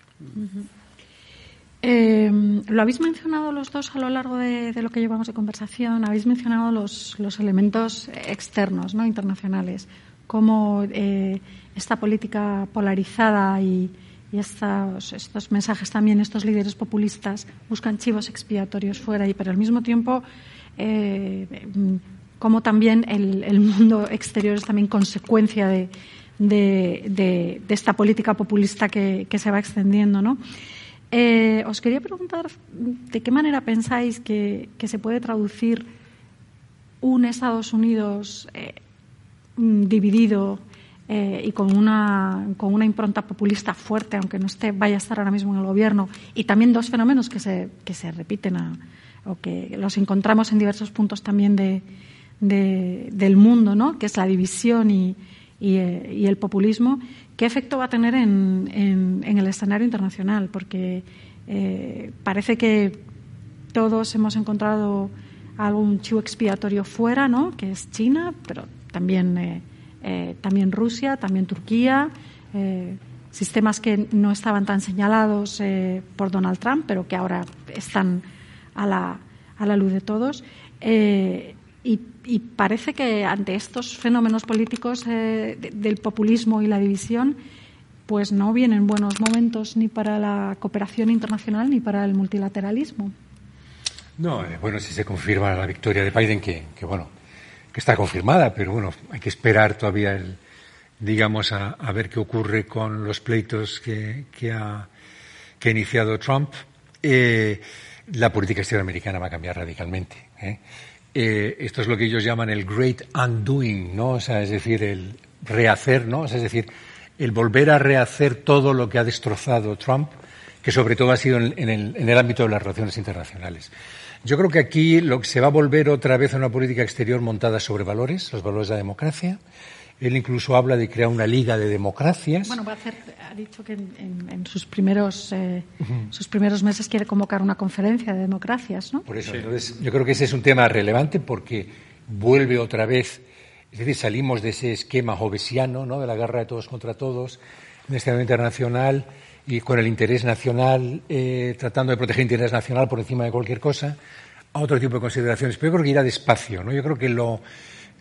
Speaker 2: Eh, lo habéis mencionado los dos a lo largo de, lo que llevamos de conversación. Habéis mencionado los, elementos externos, no internacionales, cómo eh, esta política polarizada y, estos, mensajes también, estos líderes populistas buscan chivos expiatorios fuera y, pero al mismo tiempo, eh, cómo también el, mundo exterior es también consecuencia de, esta política populista que se va extendiendo, ¿no? Eh, os quería preguntar de qué manera pensáis que, se puede traducir un Estados Unidos eh, mm, dividido eh, y con una, impronta populista fuerte, aunque no esté, vaya a estar ahora mismo en el gobierno, y también dos fenómenos que se, repiten o que los encontramos en diversos puntos también de, del mundo, ¿no? que es la división y, el populismo, ¿qué efecto va a tener en, el escenario internacional? Porque parece que todos hemos encontrado algún chivo expiatorio fuera, ¿no? que es China, pero también, también Rusia, también Turquía sistemas que no estaban tan señalados eh, por Donald Trump, pero que ahora están a la, a la luz de todos. Eh, y, parece que ante estos fenómenos políticos eh, del populismo y la división, pues no vienen buenos momentos ni para la cooperación internacional ni para el multilateralismo.
Speaker 4: No, bueno, si se confirma la victoria de Biden, que, que bueno, que está confirmada, pero bueno, hay que esperar todavía digamos, a, ver qué ocurre con los pleitos que, ha, iniciado Trump, eh, la política exterior va a cambiar radicalmente. ¿eh? Eh, esto es lo que ellos llaman el great undoing, ¿no? O sea, es decir, el rehacer, ¿no? es decir, el volver a rehacer todo lo que ha destrozado Trump, que sobre todo ha sido en, el, en el ámbito de las relaciones internacionales. Yo creo que aquí lo que se va a volver otra vez a una política exterior montada sobre valores, los valores de la democracia, él incluso habla de crear una liga de democracias.
Speaker 2: Bueno, va a hacer, ha dicho que en, sus primeros eh, sus primeros meses quiere convocar una conferencia de democracias, ¿no?
Speaker 4: Por eso, entonces, yo creo que ese es un tema relevante porque vuelve otra vez, es decir, salimos de ese esquema jovesiano, ¿no? De la guerra de todos contra todos, en este momento internacional y con el interés nacional, eh, tratando de proteger el interés nacional por encima de cualquier cosa, a otro tipo de consideraciones. Pero yo creo que irá despacio, ¿no? Yo creo que lo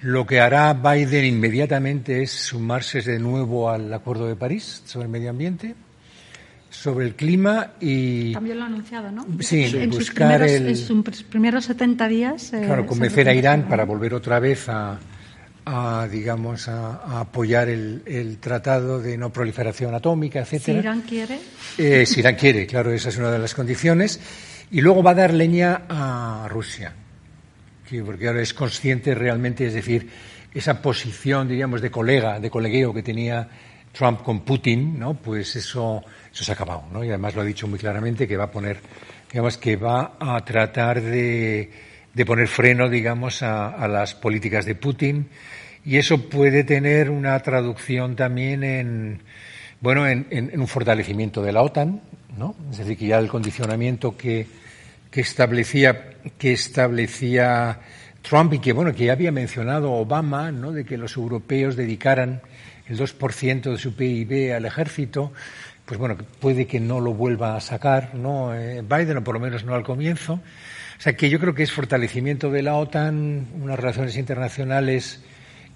Speaker 4: lo que hará Biden inmediatamente es sumarse de nuevo al Acuerdo de París sobre el medio ambiente, sobre el clima y.
Speaker 2: También lo ha anunciado, ¿no?
Speaker 4: Sí, buscar
Speaker 2: el. En sus primeros 70 días.
Speaker 4: Eh, claro, convencer a Irán para volver otra vez a, digamos, a, apoyar el, tratado de no proliferación atómica, etcétera.
Speaker 2: Si Irán quiere.
Speaker 4: Eh, si Irán quiere, claro, esa es una de las condiciones. Y luego va a dar leña a Rusia porque ahora es consciente realmente, es decir, esa posición, diríamos, de colega, de colegueo que tenía Trump con Putin, ¿no? Pues eso, eso se ha acabado, ¿no? Y además lo ha dicho muy claramente que va a poner, digamos, que va a tratar de, de poner freno, digamos, a, las políticas de Putin. Y eso puede tener una traducción también en, bueno, en, en un fortalecimiento de la OTAN, ¿no? Es decir, que ya el condicionamiento que, que establecía, que establecía Trump y que, bueno, que ya había mencionado Obama, ¿no? de que los europeos dedicaran el 2% de su PIB al ejército, pues bueno, puede que no lo vuelva a sacar, ¿no? Eh, Biden, o por lo menos no al comienzo. O sea que yo creo que es fortalecimiento de la OTAN, unas relaciones internacionales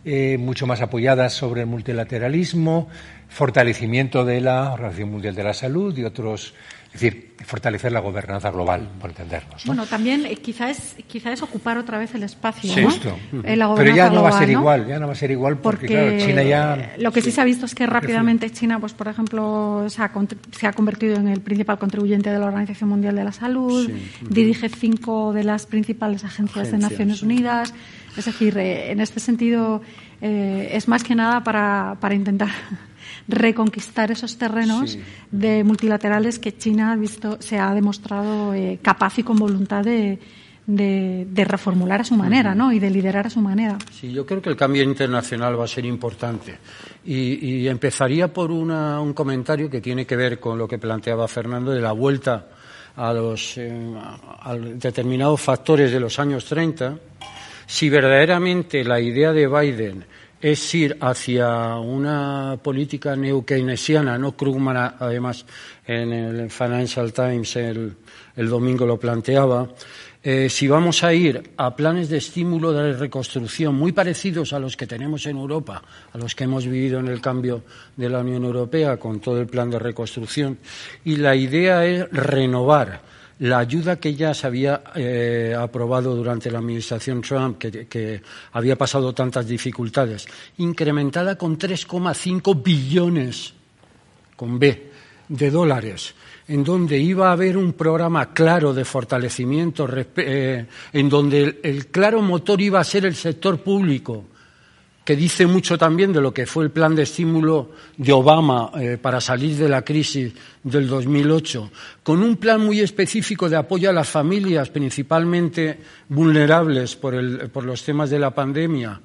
Speaker 4: eh, mucho más apoyadas sobre el multilateralismo, fortalecimiento de la Organización Mundial de la Salud y otros es decir, fortalecer la gobernanza global, por entendernos.
Speaker 2: Bueno, también eh, quizás quizá es ocupar otra vez el espacio.
Speaker 4: Sí, ¿no? Pero ya no va a ser igual, ya no va a ser igual porque, claro, China ya.
Speaker 2: Lo que sí. se ha visto es que rápidamente China, pues por ejemplo, se ha, se ha, convertido en el principal contribuyente de la Organización Mundial de la Salud, dirige cinco de las principales agencias, de Naciones Unidas. Es decir, eh, en este sentido eh, es más que nada para, para intentar reconquistar esos terrenos de multilaterales que China ha visto, se ha demostrado eh, capaz y con voluntad de, de, reformular a su manera ¿no? y de liderar a su manera.
Speaker 3: Sí, yo creo que el cambio internacional va a ser importante. Y, empezaría por un comentario que tiene que ver con lo que planteaba Fernando de la vuelta a los eh, a determinados factores de los años 30. Si verdaderamente la idea de Biden es ir hacia una política neo-keynesiana, no Krugman, además en el Financial Times el, domingo lo planteaba, eh, si vamos a ir a planes de estímulo de reconstrucción muy parecidos a los que tenemos en Europa, a los que hemos vivido en el cambio de la Unión Europea con todo el plan de reconstrucción, y la idea es renovar la ayuda que ya se había eh, aprobado durante la administración Trump, que, había pasado tantas dificultades, incrementada con 3,5 billones, con B, de dólares, en donde iba a haber un programa claro de fortalecimiento, eh, en donde el claro motor iba a ser el sector público que dice mucho también de lo que fue el plan de estímulo de Obama eh, para salir de la crisis del 2008, con un plan muy específico de apoyo a las familias, principalmente vulnerables por, los temas de la pandemia,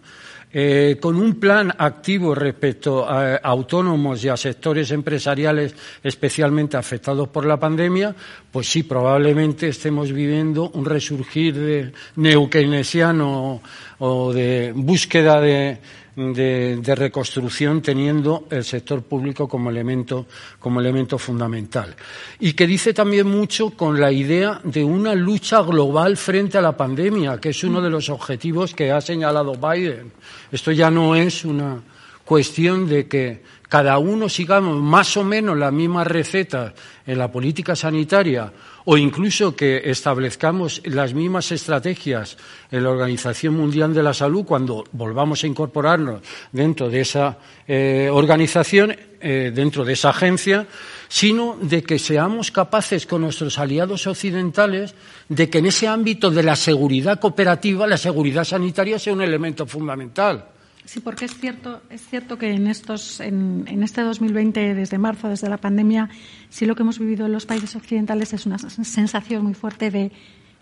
Speaker 3: eh, con un plan activo respecto a, autónomos y a sectores empresariales especialmente afectados por la pandemia, pues sí, probablemente estemos viviendo un resurgir de neokeynesiano o de búsqueda de, de, reconstrucción teniendo el sector público como elemento, como elemento fundamental. Y que dice también mucho con la idea de una lucha global frente a la pandemia, que es uno de los objetivos que ha señalado Biden. Esto ya no es una cuestión de que cada uno sigamos más o menos las mismas recetas en la política sanitaria o incluso que establezcamos las mismas estrategias en la Organización Mundial de la Salud cuando volvamos a incorporarnos dentro de esa eh, organización, eh, dentro de esa agencia, sino de que seamos capaces con nuestros aliados occidentales de que en ese ámbito de la seguridad cooperativa la seguridad sanitaria sea un elemento fundamental.
Speaker 2: Sí, porque es cierto, es cierto que en, estos, en, este 2020, desde marzo, desde la pandemia, sí lo que hemos vivido en los países occidentales es una sensación muy fuerte de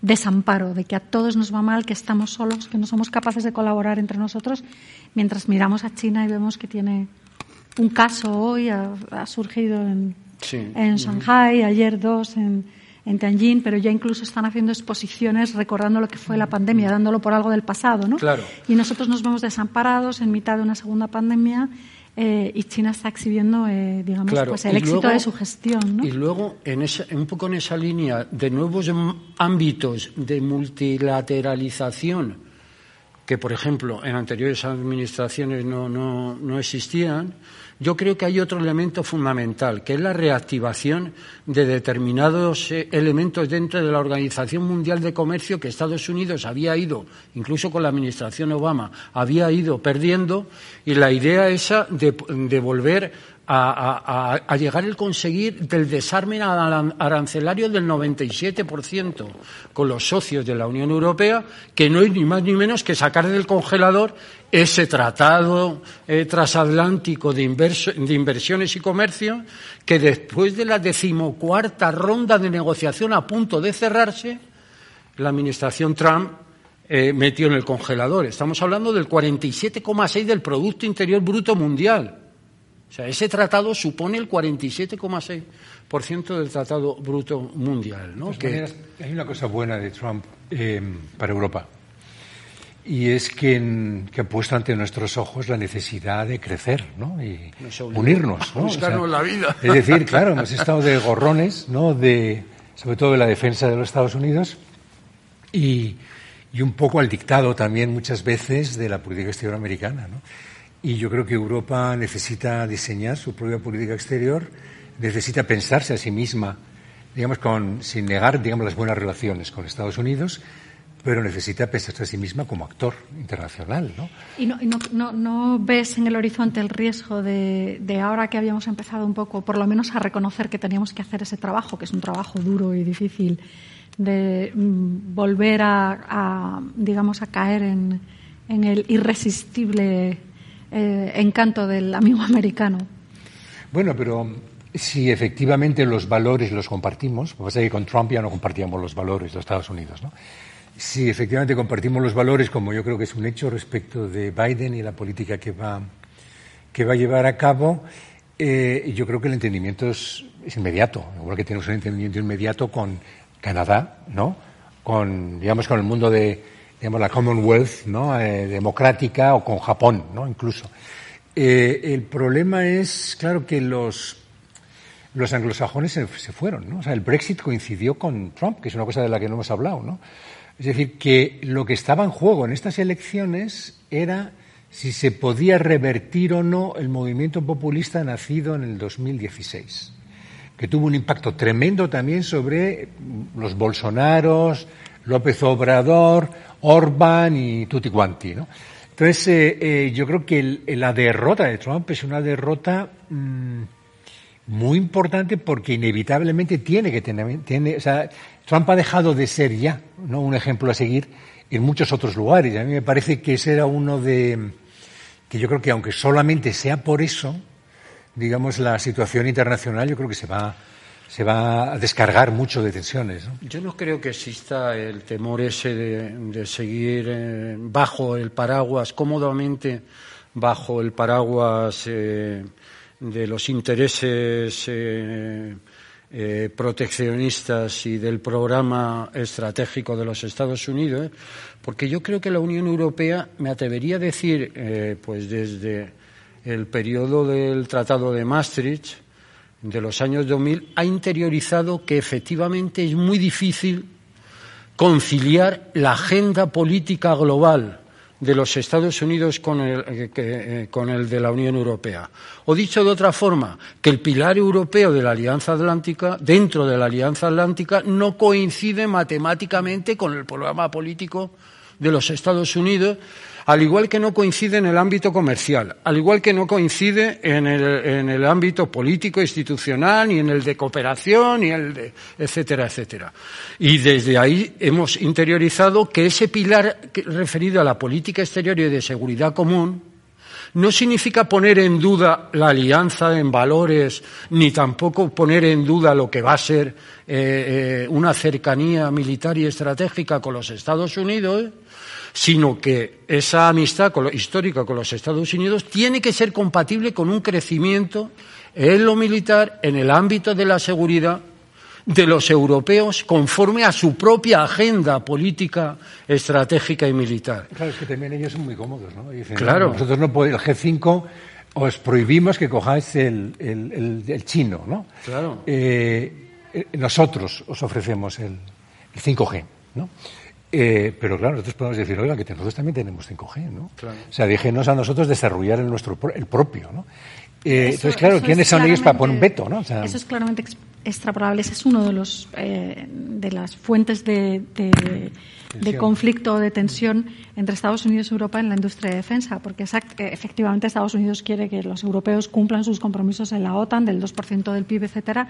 Speaker 2: desamparo, de que a todos nos va mal, que estamos solos, que no somos capaces de colaborar entre nosotros, mientras miramos a China y vemos que tiene un caso hoy, ha, surgido en, en Shanghai, ayer dos en, en Tianjin, pero ya incluso están haciendo exposiciones recordando lo que fue la pandemia, dándolo por algo del pasado, ¿no?
Speaker 3: Claro.
Speaker 2: Y nosotros nos vemos desamparados en mitad de una segunda pandemia eh, y China está exhibiendo, eh, digamos, pues el éxito de su gestión, ¿no?
Speaker 3: Y luego, en un poco en esa línea de nuevos ámbitos de multilateralización que, por ejemplo, en anteriores administraciones no, no, no existían, yo creo que hay otro elemento fundamental, que es la reactivación de determinados eh, elementos dentro de la Organización Mundial de Comercio que Estados Unidos había ido, incluso con la administración Obama, había ido perdiendo, y la idea esa de, de volver a, llegar el conseguir del desarme arancelario del 97% con los socios de la Unión Europea, que no es ni más ni menos que sacar del congelador ese tratado eh, transatlántico de, inversiones y comercio que después de la decimocuarta ronda de negociación a punto de cerrarse, la administración Trump eh, metió en el congelador. Estamos hablando del 47,6 del Producto Interior Bruto Mundial. O sea, ese tratado supone el 47,6% del Tratado Bruto Mundial. ¿no?
Speaker 4: hay una cosa buena de Trump eh, para Europa. Y es que, ha puesto ante nuestros ojos la necesidad de crecer ¿no? y unirnos. ¿no?
Speaker 3: Buscarnos la vida.
Speaker 4: Es decir, claro, hemos estado de gorrones, ¿no? de, sobre todo de la defensa de los Estados Unidos y, y un poco al dictado también muchas veces de la política exterior americana. ¿no? Y yo creo que Europa necesita diseñar su propia política exterior, necesita pensarse a sí misma, digamos, con, sin negar, digamos, las buenas relaciones con Estados Unidos, pero necesita pensarse a sí misma como actor internacional, ¿no?
Speaker 2: ¿Y no, no, ves en el horizonte el riesgo de, de, ahora que habíamos empezado un poco, por lo menos a reconocer que teníamos que hacer ese trabajo, que es un trabajo duro y difícil, de mm, volver a, digamos, a caer en el irresistible eh, encanto del amigo *laughs* americano.
Speaker 4: Bueno, pero si efectivamente los valores los compartimos, pues que con Trump ya no compartíamos los valores de Estados Unidos, ¿no? Si efectivamente compartimos los valores, como yo creo que es un hecho respecto de Biden y la política que va, que va a llevar a cabo, eh, yo creo que el entendimiento es, inmediato, igual que tenemos un entendimiento inmediato con Canadá, ¿no? Con, digamos, con el mundo de, digamos, la Commonwealth ¿no? Eh, democrática o con Japón, ¿no? incluso. Eh, el problema es, claro, que los, los anglosajones se, fueron. ¿no? O sea, el Brexit coincidió con Trump, que es una cosa de la que no hemos hablado. ¿no? Es decir, que lo que estaba en juego en estas elecciones era si se podía revertir o no el movimiento populista nacido en el 2016 que tuvo un impacto tremendo también sobre los Bolsonaros, López Obrador, Orban y tutti quanti, ¿no? Entonces, eh, eh, yo creo que la derrota de Trump es una derrota mm, muy importante porque inevitablemente tiene que tener, tiene, o sea, Trump ha dejado de ser ya, ¿no? Un ejemplo a seguir en muchos otros lugares. A mí me parece que ese era uno de, que yo creo que aunque solamente sea por eso, digamos, la situación internacional yo creo que se va se va a descargar mucho de tensiones.
Speaker 3: Yo no creo que exista el temor ese de, seguir eh, bajo el paraguas, cómodamente bajo el paraguas eh, de los intereses eh, proteccionistas y del programa estratégico de los Estados Unidos, porque yo creo que la Unión Europea, me atrevería a decir, pues desde el periodo del Tratado de Maastricht, de los años 2000 ha interiorizado que efectivamente es muy difícil conciliar la agenda política global de los Estados Unidos con el, eh, eh, con el, de la Unión Europea. O dicho de otra forma, que el pilar europeo de la Alianza Atlántica, dentro de la Alianza Atlántica, no coincide matemáticamente con el programa político de los Estados Unidos al igual que no coincide en el ámbito comercial, al igual que no coincide en el, ámbito político, institucional, ni en el de cooperación, ni el de etcétera, etcétera. Y desde ahí hemos interiorizado que ese pilar referido a la política exterior y de seguridad común no significa poner en duda la alianza en valores, ni tampoco poner en duda lo que va a ser eh, eh, una cercanía militar y estratégica con los Estados Unidos, sino que esa amistad histórica con los Estados Unidos tiene que ser compatible con un crecimiento en lo militar, en el ámbito de la seguridad de los europeos conforme a su propia agenda política, estratégica y militar.
Speaker 4: Claro, es que también ellos son muy cómodos, ¿no? Dicen,
Speaker 3: claro.
Speaker 4: nosotros no podemos, el G5 os prohibimos que cojáis el, el, chino, ¿no?
Speaker 3: Claro.
Speaker 4: Eh, eh, nosotros os ofrecemos el, 5G, ¿no? Eh, pero claro, nosotros podemos decir, oiga, que nosotros también tenemos 5G, ¿no? O sea, déjenos a nosotros desarrollar el nuestro el propio, ¿no? Eh, entonces, claro, ¿quiénes son ellos para poner un veto, no?
Speaker 2: eso es claramente extrapolable. Ese es uno de los eh, de las fuentes de, de, conflicto, de tensión entre Estados Unidos y Europa en la industria de defensa, porque efectivamente Estados Unidos quiere que los europeos cumplan sus compromisos en la OTAN del 2% del PIB, etcétera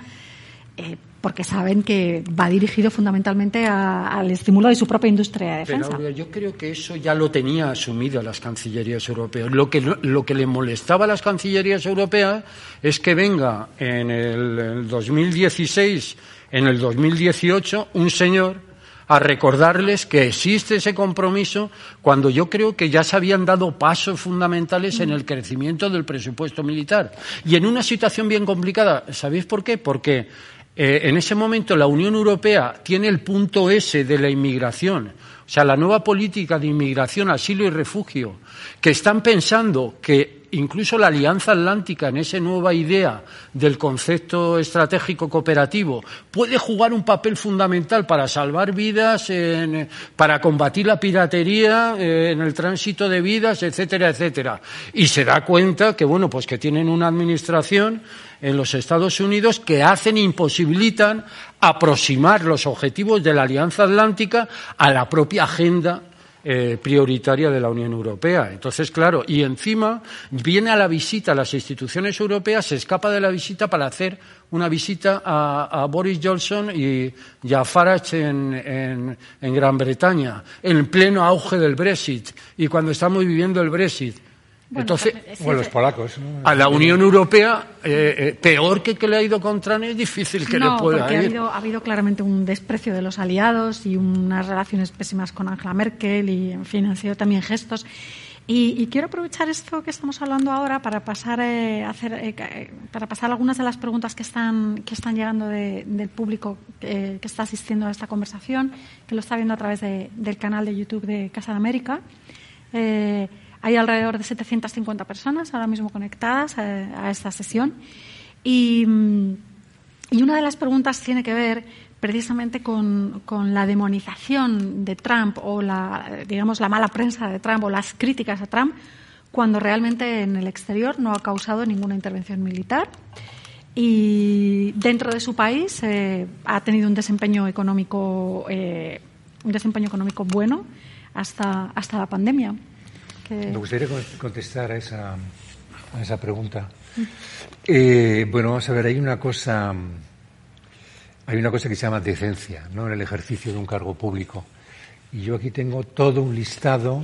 Speaker 2: eh, porque saben que va dirigido fundamentalmente al estímulo de su propia industria de defensa.
Speaker 3: Pero yo creo que eso ya lo tenía asumido las cancillerías europeas. Lo que, lo que le molestaba a las cancillerías europeas es que venga en el 2016, en el 2018, un señor a recordarles que existe ese compromiso cuando yo creo que ya se habían dado pasos fundamentales en el crecimiento del presupuesto militar. Y en una situación bien complicada, ¿sabéis por qué? Porque eh, en ese momento la Unión Europea tiene el punto S de la inmigración, o sea, la nueva política de inmigración, asilo y refugio, que están pensando que incluso la Alianza Atlántica, en esa nueva idea del concepto estratégico cooperativo, puede jugar un papel fundamental para salvar vidas, para combatir la piratería eh, en el tránsito de vidas, etcétera, etcétera. Y se da cuenta que, bueno, pues que tienen una administración en los Estados Unidos que hacen imposibilitan aproximar los objetivos de la Alianza Atlántica a la propia agenda eh, prioritaria de la Unión Europea. Entonces, claro, y encima viene a la visita a las instituciones europeas, se escapa de la visita para hacer una visita a, Boris Johnson y, a Farage en Gran Bretaña, en pleno auge del Brexit y cuando estamos viviendo el Brexit. Entonces,
Speaker 4: bueno, los polacos.
Speaker 3: A la Unión Europea, eh, eh, peor que que le ha ido contra es difícil que le pueda
Speaker 2: porque Ha habido, ha habido claramente un desprecio de los aliados y unas relaciones pésimas con Angela Merkel y, en fin, han sido también gestos. Y, quiero aprovechar esto que estamos hablando ahora para pasar, eh, hacer, para pasar algunas de las preguntas que están, que están llegando del público que está asistiendo a esta conversación, que lo está viendo a través del canal de YouTube de Casa de América. Hay alrededor de 750 personas ahora mismo conectadas a, esta sesión. Mm, y, una de las preguntas tiene que ver precisamente con, la demonización de Trump o la, digamos, la mala prensa de Trump o las críticas a Trump cuando realmente en el exterior no ha causado ninguna intervención militar y dentro de su país eh, ha tenido un desempeño económico eh, un desempeño económico bueno hasta hasta la pandemia.
Speaker 4: Me gustaría contestar a esa, a esa pregunta. Eh, bueno, vamos a ver, hay una cosa, hay una cosa que se llama decencia, ¿no? En el ejercicio de un cargo público. Y yo aquí tengo todo un listado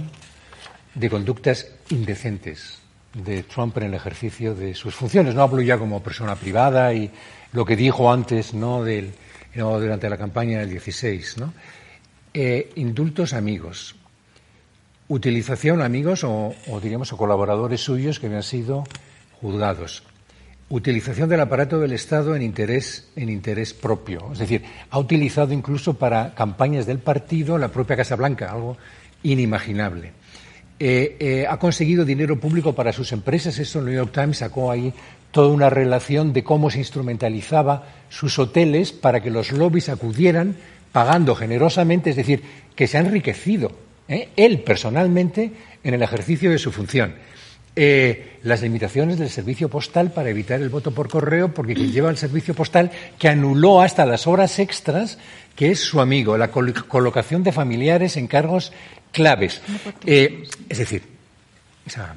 Speaker 4: de conductas indecentes de Trump en el ejercicio de sus funciones. No hablo ya como persona privada y lo que dijo antes, ¿no? Del, durante la campaña del 16, ¿no? Eh, indultos amigos, utilización amigos o, o diríamos o colaboradores suyos que habían sido juzgados, utilización del aparato del Estado en interés, en interés propio. Es decir, ha utilizado incluso para campañas del partido la propia Casa Blanca, algo inimaginable. Eh, eh, ha conseguido dinero público para sus empresas. Eso el New York Times sacó ahí toda una relación de cómo se instrumentalizaba sus hoteles para que los lobbies acudieran pagando generosamente, es decir, que se ha enriquecido ¿eh? él personalmente en el ejercicio de su función. Eh, las limitaciones del servicio postal para evitar el voto por correo, porque quien lleva el servicio postal, que anuló hasta las horas extras, que es su amigo, la colocación de familiares en cargos claves. Eh, es decir,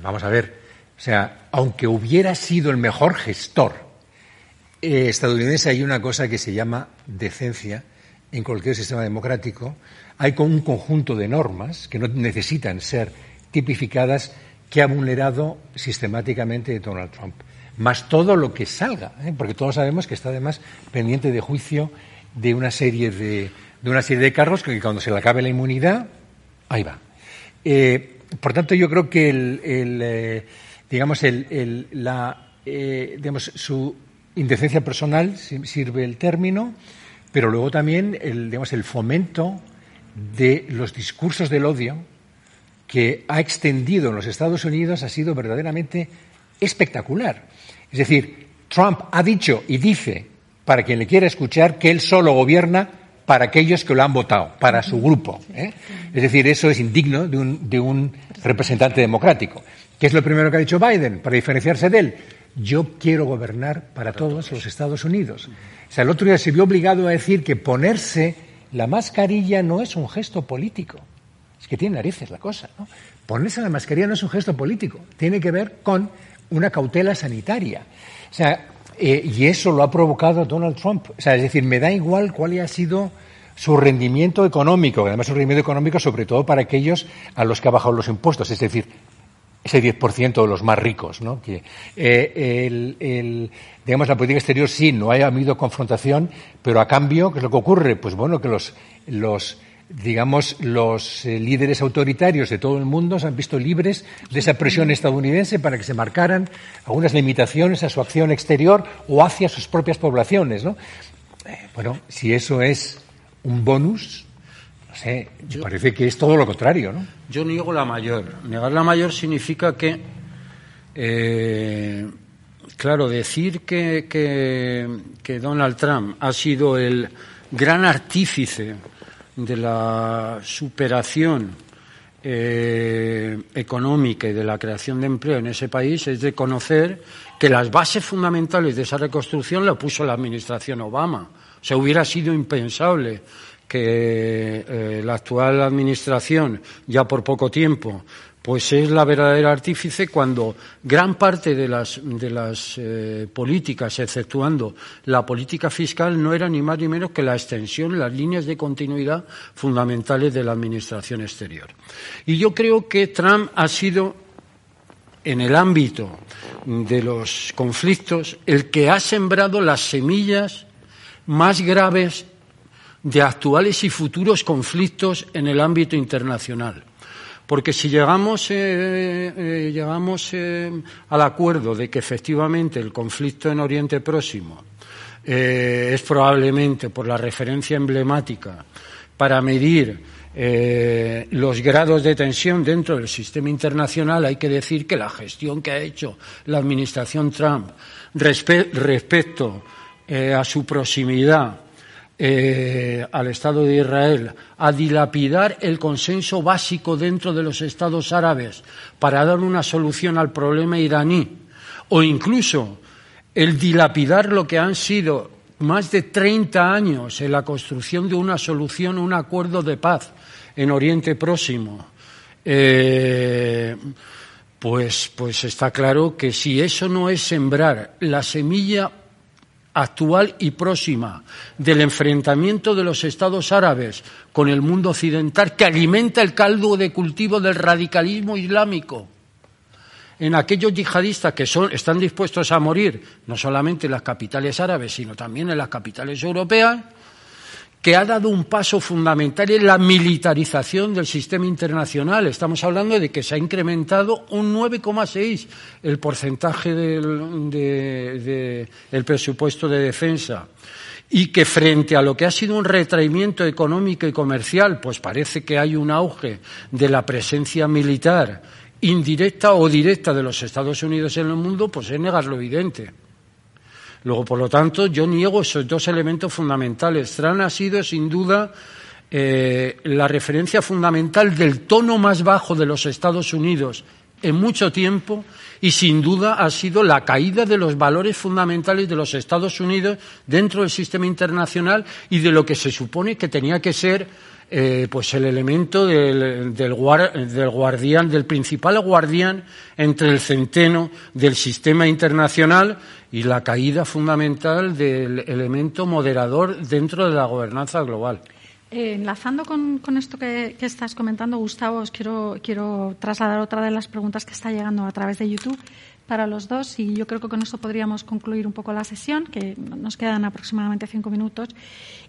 Speaker 4: vamos a ver, o sea, aunque hubiera sido el mejor gestor eh, estadounidense, hay una cosa que se llama decencia en cualquier sistema democrático. Hay un conjunto de normas que no necesitan ser tipificadas que ha vulnerado sistemáticamente Donald Trump. Más todo lo que salga, ¿eh? porque todos sabemos que está además pendiente de juicio de una serie de, de una serie de cargos que cuando se le acabe la inmunidad, ahí va. Eh, por tanto, yo creo que el, eh, digamos, el, la, digamos, su indecencia personal sirve el término, pero luego también el, digamos, el fomento de los discursos del odio que ha extendido en los Estados Unidos ha sido verdaderamente espectacular. Es decir, Trump ha dicho y dice, para quien le quiera escuchar, que él solo gobierna para aquellos que lo han votado, para su grupo. ¿eh? Es decir, eso es indigno de un, de un representante democrático. ¿Qué es lo primero que ha dicho Biden para diferenciarse de él? Yo quiero gobernar para todos los Estados Unidos. O sea, el otro día se vio obligado a decir que ponerse la mascarilla no es un gesto político. Es que tiene narices la cosa. ¿no? Ponerse la mascarilla no es un gesto político, tiene que ver con una cautela sanitaria. O sea, eh, y eso lo ha provocado Donald Trump. O sea, es decir, me da igual cuál haya sido su rendimiento económico, además su rendimiento económico sobre todo para aquellos a los que ha bajado los impuestos, es decir, ese 10% de los más ricos, ¿no? Que, eh, el, digamos, la política exterior sí, no ha habido confrontación, pero a cambio, ¿qué es lo que ocurre? Pues bueno, que los, los digamos, los eh, líderes autoritarios de todo el mundo se han visto libres de esa presión estadounidense para que se marcaran algunas limitaciones a su acción exterior o hacia sus propias poblaciones. ¿no? Eh, bueno, si eso es un bonus, sé, parece que es todo lo contrario. ¿no?
Speaker 3: Yo niego la mayor. Negar la mayor significa que, eh, claro, decir que, que Donald Trump ha sido el gran artífice de la superación eh, económica y de la creación de empleo en ese país es de conocer que las bases fundamentales de esa reconstrucción la puso la administración Obama. O sea, hubiera sido impensable que eh, la actual administración, ya por poco tiempo, pues es la verdadera artífice cuando gran parte de las, de las eh, políticas, exceptuando la política fiscal, no era ni más ni menos que la extensión, las líneas de continuidad fundamentales de la administración exterior. Y yo creo que Trump ha sido, en el ámbito de los conflictos, el que ha sembrado las semillas más graves de actuales y futuros conflictos en el ámbito internacional. Porque si llegamos, eh, eh, llegamos eh, al acuerdo de que efectivamente el conflicto en Oriente Próximo es probablemente por la referencia emblemática para medir los grados de tensión dentro del sistema internacional, hay que decir que la gestión que ha hecho la administración Trump respecto a su proximidad eh, al Estado de Israel a dilapidar el consenso básico dentro de los Estados árabes para dar una solución al problema iraní, o incluso el dilapidar lo que han sido más de 30 años en la construcción de una solución, un acuerdo de paz en Oriente Próximo, eh, pues, pues está claro que si eso no es sembrar la semilla actual y próxima del enfrentamiento de los estados árabes con el mundo occidental que alimenta el caldo de cultivo del radicalismo islámico. en aquellos yihadistas que son, están dispuestos a morir, no solamente en las capitales árabes, sino también en las capitales europeas, que ha dado un paso fundamental en la militarización del sistema internacional. Estamos hablando de que se ha incrementado un 9,6 el porcentaje del de, presupuesto de defensa y que frente a lo que ha sido un retraimiento económico y comercial, pues parece que hay un auge de la presencia militar indirecta o directa de los Estados Unidos en el mundo, pues es negar lo evidente. Luego, por lo tanto, yo niego esos dos elementos fundamentales. Trump ha sido, sin duda, eh, la referencia fundamental del tono más bajo de los Estados Unidos en mucho tiempo y, sin duda, ha sido la caída de los valores fundamentales de los Estados Unidos dentro del sistema internacional y de lo que se supone que tenía que ser eh, pues el elemento del, guardián, del principal guardián entre el centeno del sistema internacional y la caída fundamental del elemento moderador dentro de la gobernanza global.
Speaker 2: Eh, enlazando con, esto que, estás comentando, Gustavo, os quiero, quiero trasladar otra de las preguntas que está llegando a través de YouTube para los dos y yo creo que con esto podríamos concluir un poco la sesión, que nos quedan aproximadamente cinco minutos.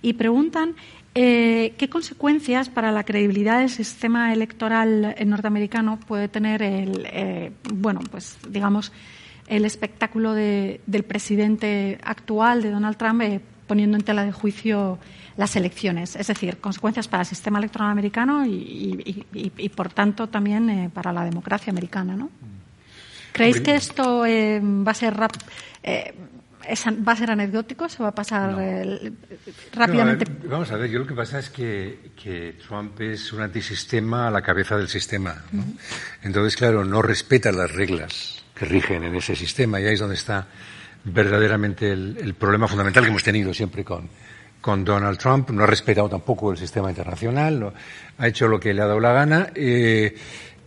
Speaker 2: Y preguntan eh, qué consecuencias para la credibilidad del sistema electoral norteamericano puede tener el, eh, bueno, pues digamos, el espectáculo del presidente actual, de Donald Trump, eh, poniendo en tela de juicio las elecciones. Es decir, consecuencias para el sistema electoral americano y, por tanto, también para la democracia americana, ¿no? ¿Creéis que esto eh, va a ser eh, va a ser anecdótico? ¿Se va a pasar eh, rápidamente?
Speaker 4: vamos a ver, yo lo que pasa es que, Trump es un antisistema a la cabeza del sistema. Entonces, claro, no respeta las reglas que rigen en ese sistema y ahí es donde está verdaderamente el, problema fundamental que hemos tenido siempre con, con Donald Trump. No ha respetado tampoco el sistema internacional, no, ha hecho lo que le ha dado la gana.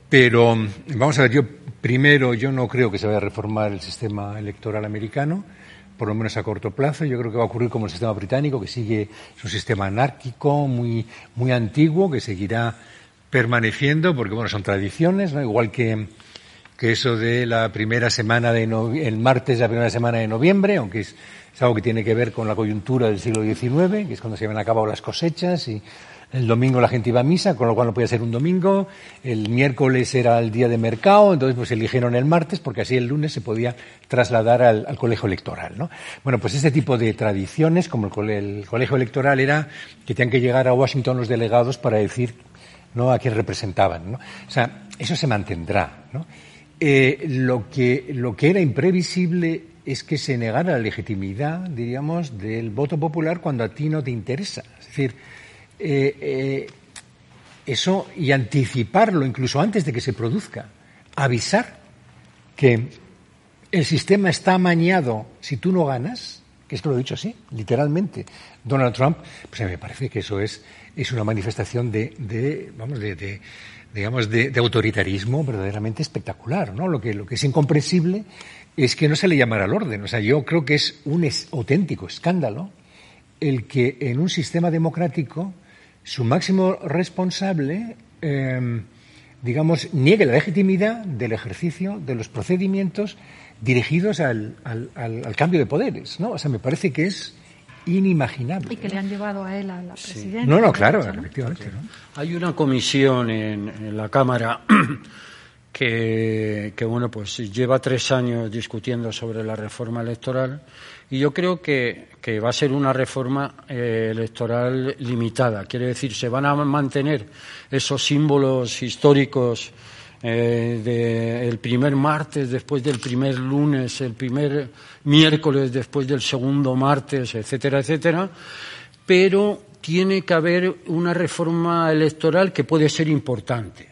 Speaker 4: pero, vamos a ver, yo Primero, yo no creo que se vaya a reformar el sistema electoral americano, por lo menos a corto plazo. Yo creo que va a ocurrir como el sistema británico, que sigue es un sistema anárquico, muy, muy antiguo, que seguirá permaneciendo, porque bueno, son tradiciones, ¿no? Igual que, que eso de la primera semana de el martes de la primera semana de noviembre, aunque es, es algo que tiene que ver con la coyuntura del siglo XIX, que es cuando se habían acabado las cosechas y el domingo la gente iba a misa, con lo cual no podía ser un domingo. El miércoles era el día de mercado, entonces pues eligieron el martes porque así el lunes se podía trasladar al, colegio electoral. ¿no? Bueno, pues este tipo de tradiciones, como el, colegio electoral era que tenían que llegar a Washington los delegados para decir ¿no? a quién representaban. ¿no? O sea, eso se mantendrá. ¿no? Eh, lo, que, lo que era imprevisible es que se negara la legitimidad, diríamos, del voto popular cuando a ti no te interesa. Es decir, eh, eh, eso y anticiparlo incluso antes de que se produzca, avisar que el sistema está amañado si tú no ganas, que esto lo he dicho así, literalmente, Donald Trump, pues me parece que eso es, es una manifestación de, vamos, de, digamos, de, autoritarismo verdaderamente espectacular, ¿no? Lo que, lo que es incomprensible es que no se le llamara al orden. O sea, yo creo que es un auténtico escándalo el que en un sistema democrático su máximo responsable, em, digamos, niegue la legitimidad del ejercicio de los procedimientos dirigidos al, cambio de poderes, ¿no? O sea, me parece que es inimaginable.
Speaker 2: Y que le han llevado a él a la presidencia.
Speaker 4: No, no, claro, efectivamente.
Speaker 3: Hay una comisión en, la Cámara *clears throat* que, que, bueno, pues lleva tres años discutiendo sobre la reforma electoral y yo creo que, va a ser una reforma eh, electoral limitada. Quiere decir, se van a mantener esos símbolos históricos eh, del primer martes después del primer lunes, el primer miércoles después del segundo martes, etcétera, etcétera, pero tiene que haber una reforma electoral que puede ser importante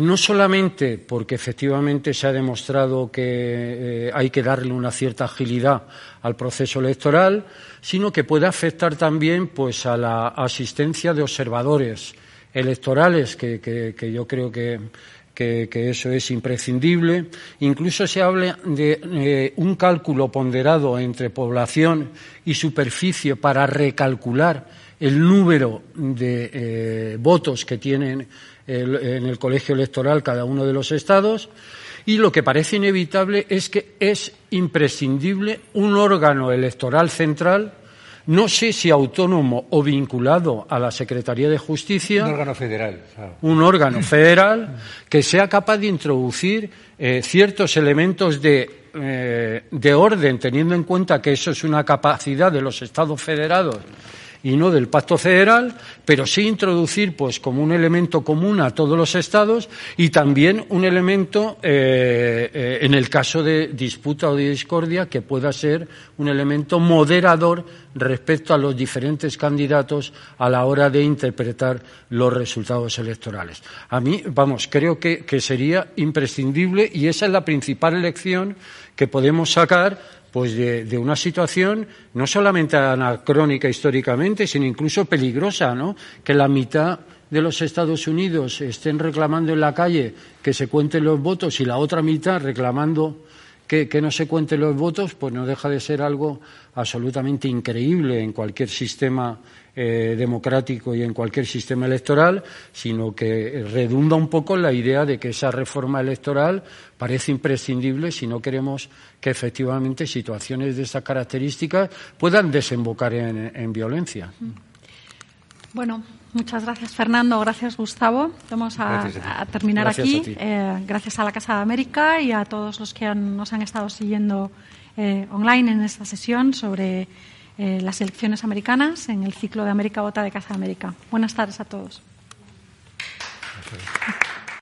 Speaker 3: no solamente porque efectivamente se ha demostrado que eh, hay que darle una cierta agilidad al proceso electoral, sino que puede afectar también pues a la asistencia de observadores electorales que, yo creo que, que, eso es imprescindible. Incluso se habla de eh, un cálculo ponderado entre población y superficie para recalcular el número de eh, votos que tienen en el colegio electoral cada uno de los estados. Y lo que parece inevitable es que es imprescindible un órgano electoral central no sé si autónomo o vinculado a la Secretaría de Justicia.
Speaker 4: Un órgano federal.
Speaker 3: Un órgano federal que sea capaz de introducir eh, ciertos elementos de, eh, de orden, teniendo en cuenta que eso es una capacidad de los Estados federados y no del pacto federal, pero sí introducir pues como un elemento común a todos los estados y también un elemento eh, eh, en el caso de disputa o de discordia que pueda ser un elemento moderador respecto a los diferentes candidatos a la hora de interpretar los resultados electorales. A mí, vamos, creo que, que sería imprescindible y esa es la principal elección que podemos sacar pues de, una situación no solamente anacrónica históricamente, sino incluso peligrosa, ¿no? Que la mitad de los Estados Unidos estén reclamando en la calle que se cuenten los votos y la otra mitad reclamando que, no se cuenten los votos, pues no deja de ser algo absolutamente increíble en cualquier sistema eh, democrático y en cualquier sistema electoral, sino que redunda un poco en la idea de que esa reforma electoral parece imprescindible si no queremos que efectivamente situaciones de estas características puedan desembocar en, violencia.
Speaker 2: Bueno, muchas gracias Fernando, gracias Gustavo. Vamos a, terminar aquí. Eh, gracias a la Casa de América y a todos los que nos han estado siguiendo eh, online en esta sesión sobre eh, las elecciones americanas en el ciclo de América Vota de Casa de América. Buenas tardes a todos.